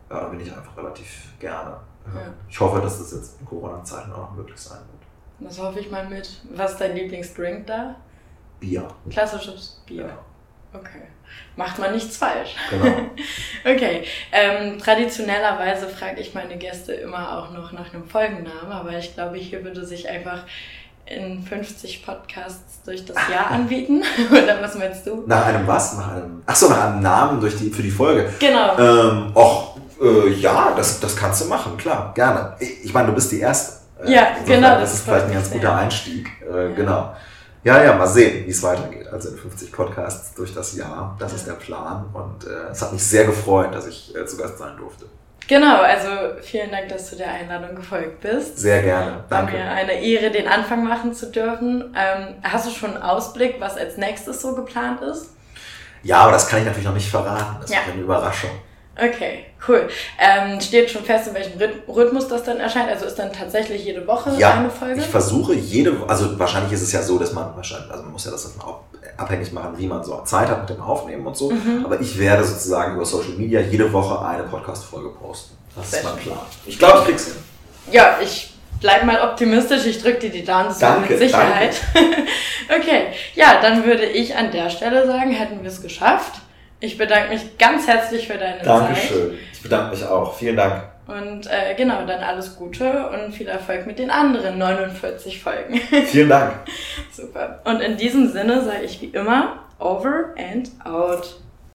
Ja, da bin ich einfach relativ gerne. Ja. Ich hoffe, dass das jetzt in Corona-Zeiten auch noch möglich sein wird. Das hoffe ich mal mit. Was ist dein Lieblingsdrink da? Bier. Klassisches Bier. Ja. Okay. Macht man nichts falsch. Genau. <laughs> okay. Ähm, traditionellerweise frage ich meine Gäste immer auch noch nach einem Folgennamen, aber ich glaube, hier würde sich einfach in 50 Podcasts durch das Jahr anbieten. <laughs> Oder was meinst du? Nach einem was? Nach einem. Achso, nach einem Namen durch die, für die Folge. Genau. Ähm, och, äh, ja, das, das kannst du machen, klar, gerne. Ich meine, du bist die Erste. Äh, ja, genau. Das, ist vielleicht ein ganz guter Einstieg. Äh, ja. Genau. Ja, ja, mal sehen, wie es weitergeht. Also in 50 Podcasts durch das Jahr. Das ist der Plan. Und äh, es hat mich sehr gefreut, dass ich äh, zu Gast sein durfte. Genau, also vielen Dank, dass du der Einladung gefolgt bist. Sehr gerne. Danke. War mir eine Ehre, den Anfang machen zu dürfen. Ähm, hast du schon einen Ausblick, was als nächstes so geplant ist? Ja, aber das kann ich natürlich noch nicht verraten. Das ja. ist eine Überraschung. Okay, cool. Ähm, steht schon fest, in welchem Rhythmus das dann erscheint? Also ist dann tatsächlich jede Woche ja, eine Folge? Ich versuche jede, also wahrscheinlich ist es ja so, dass man wahrscheinlich, also man muss ja das auch abhängig machen, wie man so Zeit hat mit dem Aufnehmen und so. Mhm. Aber ich werde sozusagen über Social Media jede Woche eine Podcast-Folge posten. Das Sehr ist mein Plan. Ich glaube, ich krieg's hin. Ja, ich bleib mal optimistisch. Ich drücke dir die Daumen, das danke, mit Sicherheit. <laughs> okay, ja, dann würde ich an der Stelle sagen, hätten wir es geschafft. Ich bedanke mich ganz herzlich für deine Dankeschön. Zeit. Dankeschön. Ich bedanke mich auch. Vielen Dank. Und äh, genau, dann alles Gute und viel Erfolg mit den anderen 49 Folgen. <laughs> Vielen Dank. Super. Und in diesem Sinne sage ich wie immer, over and out.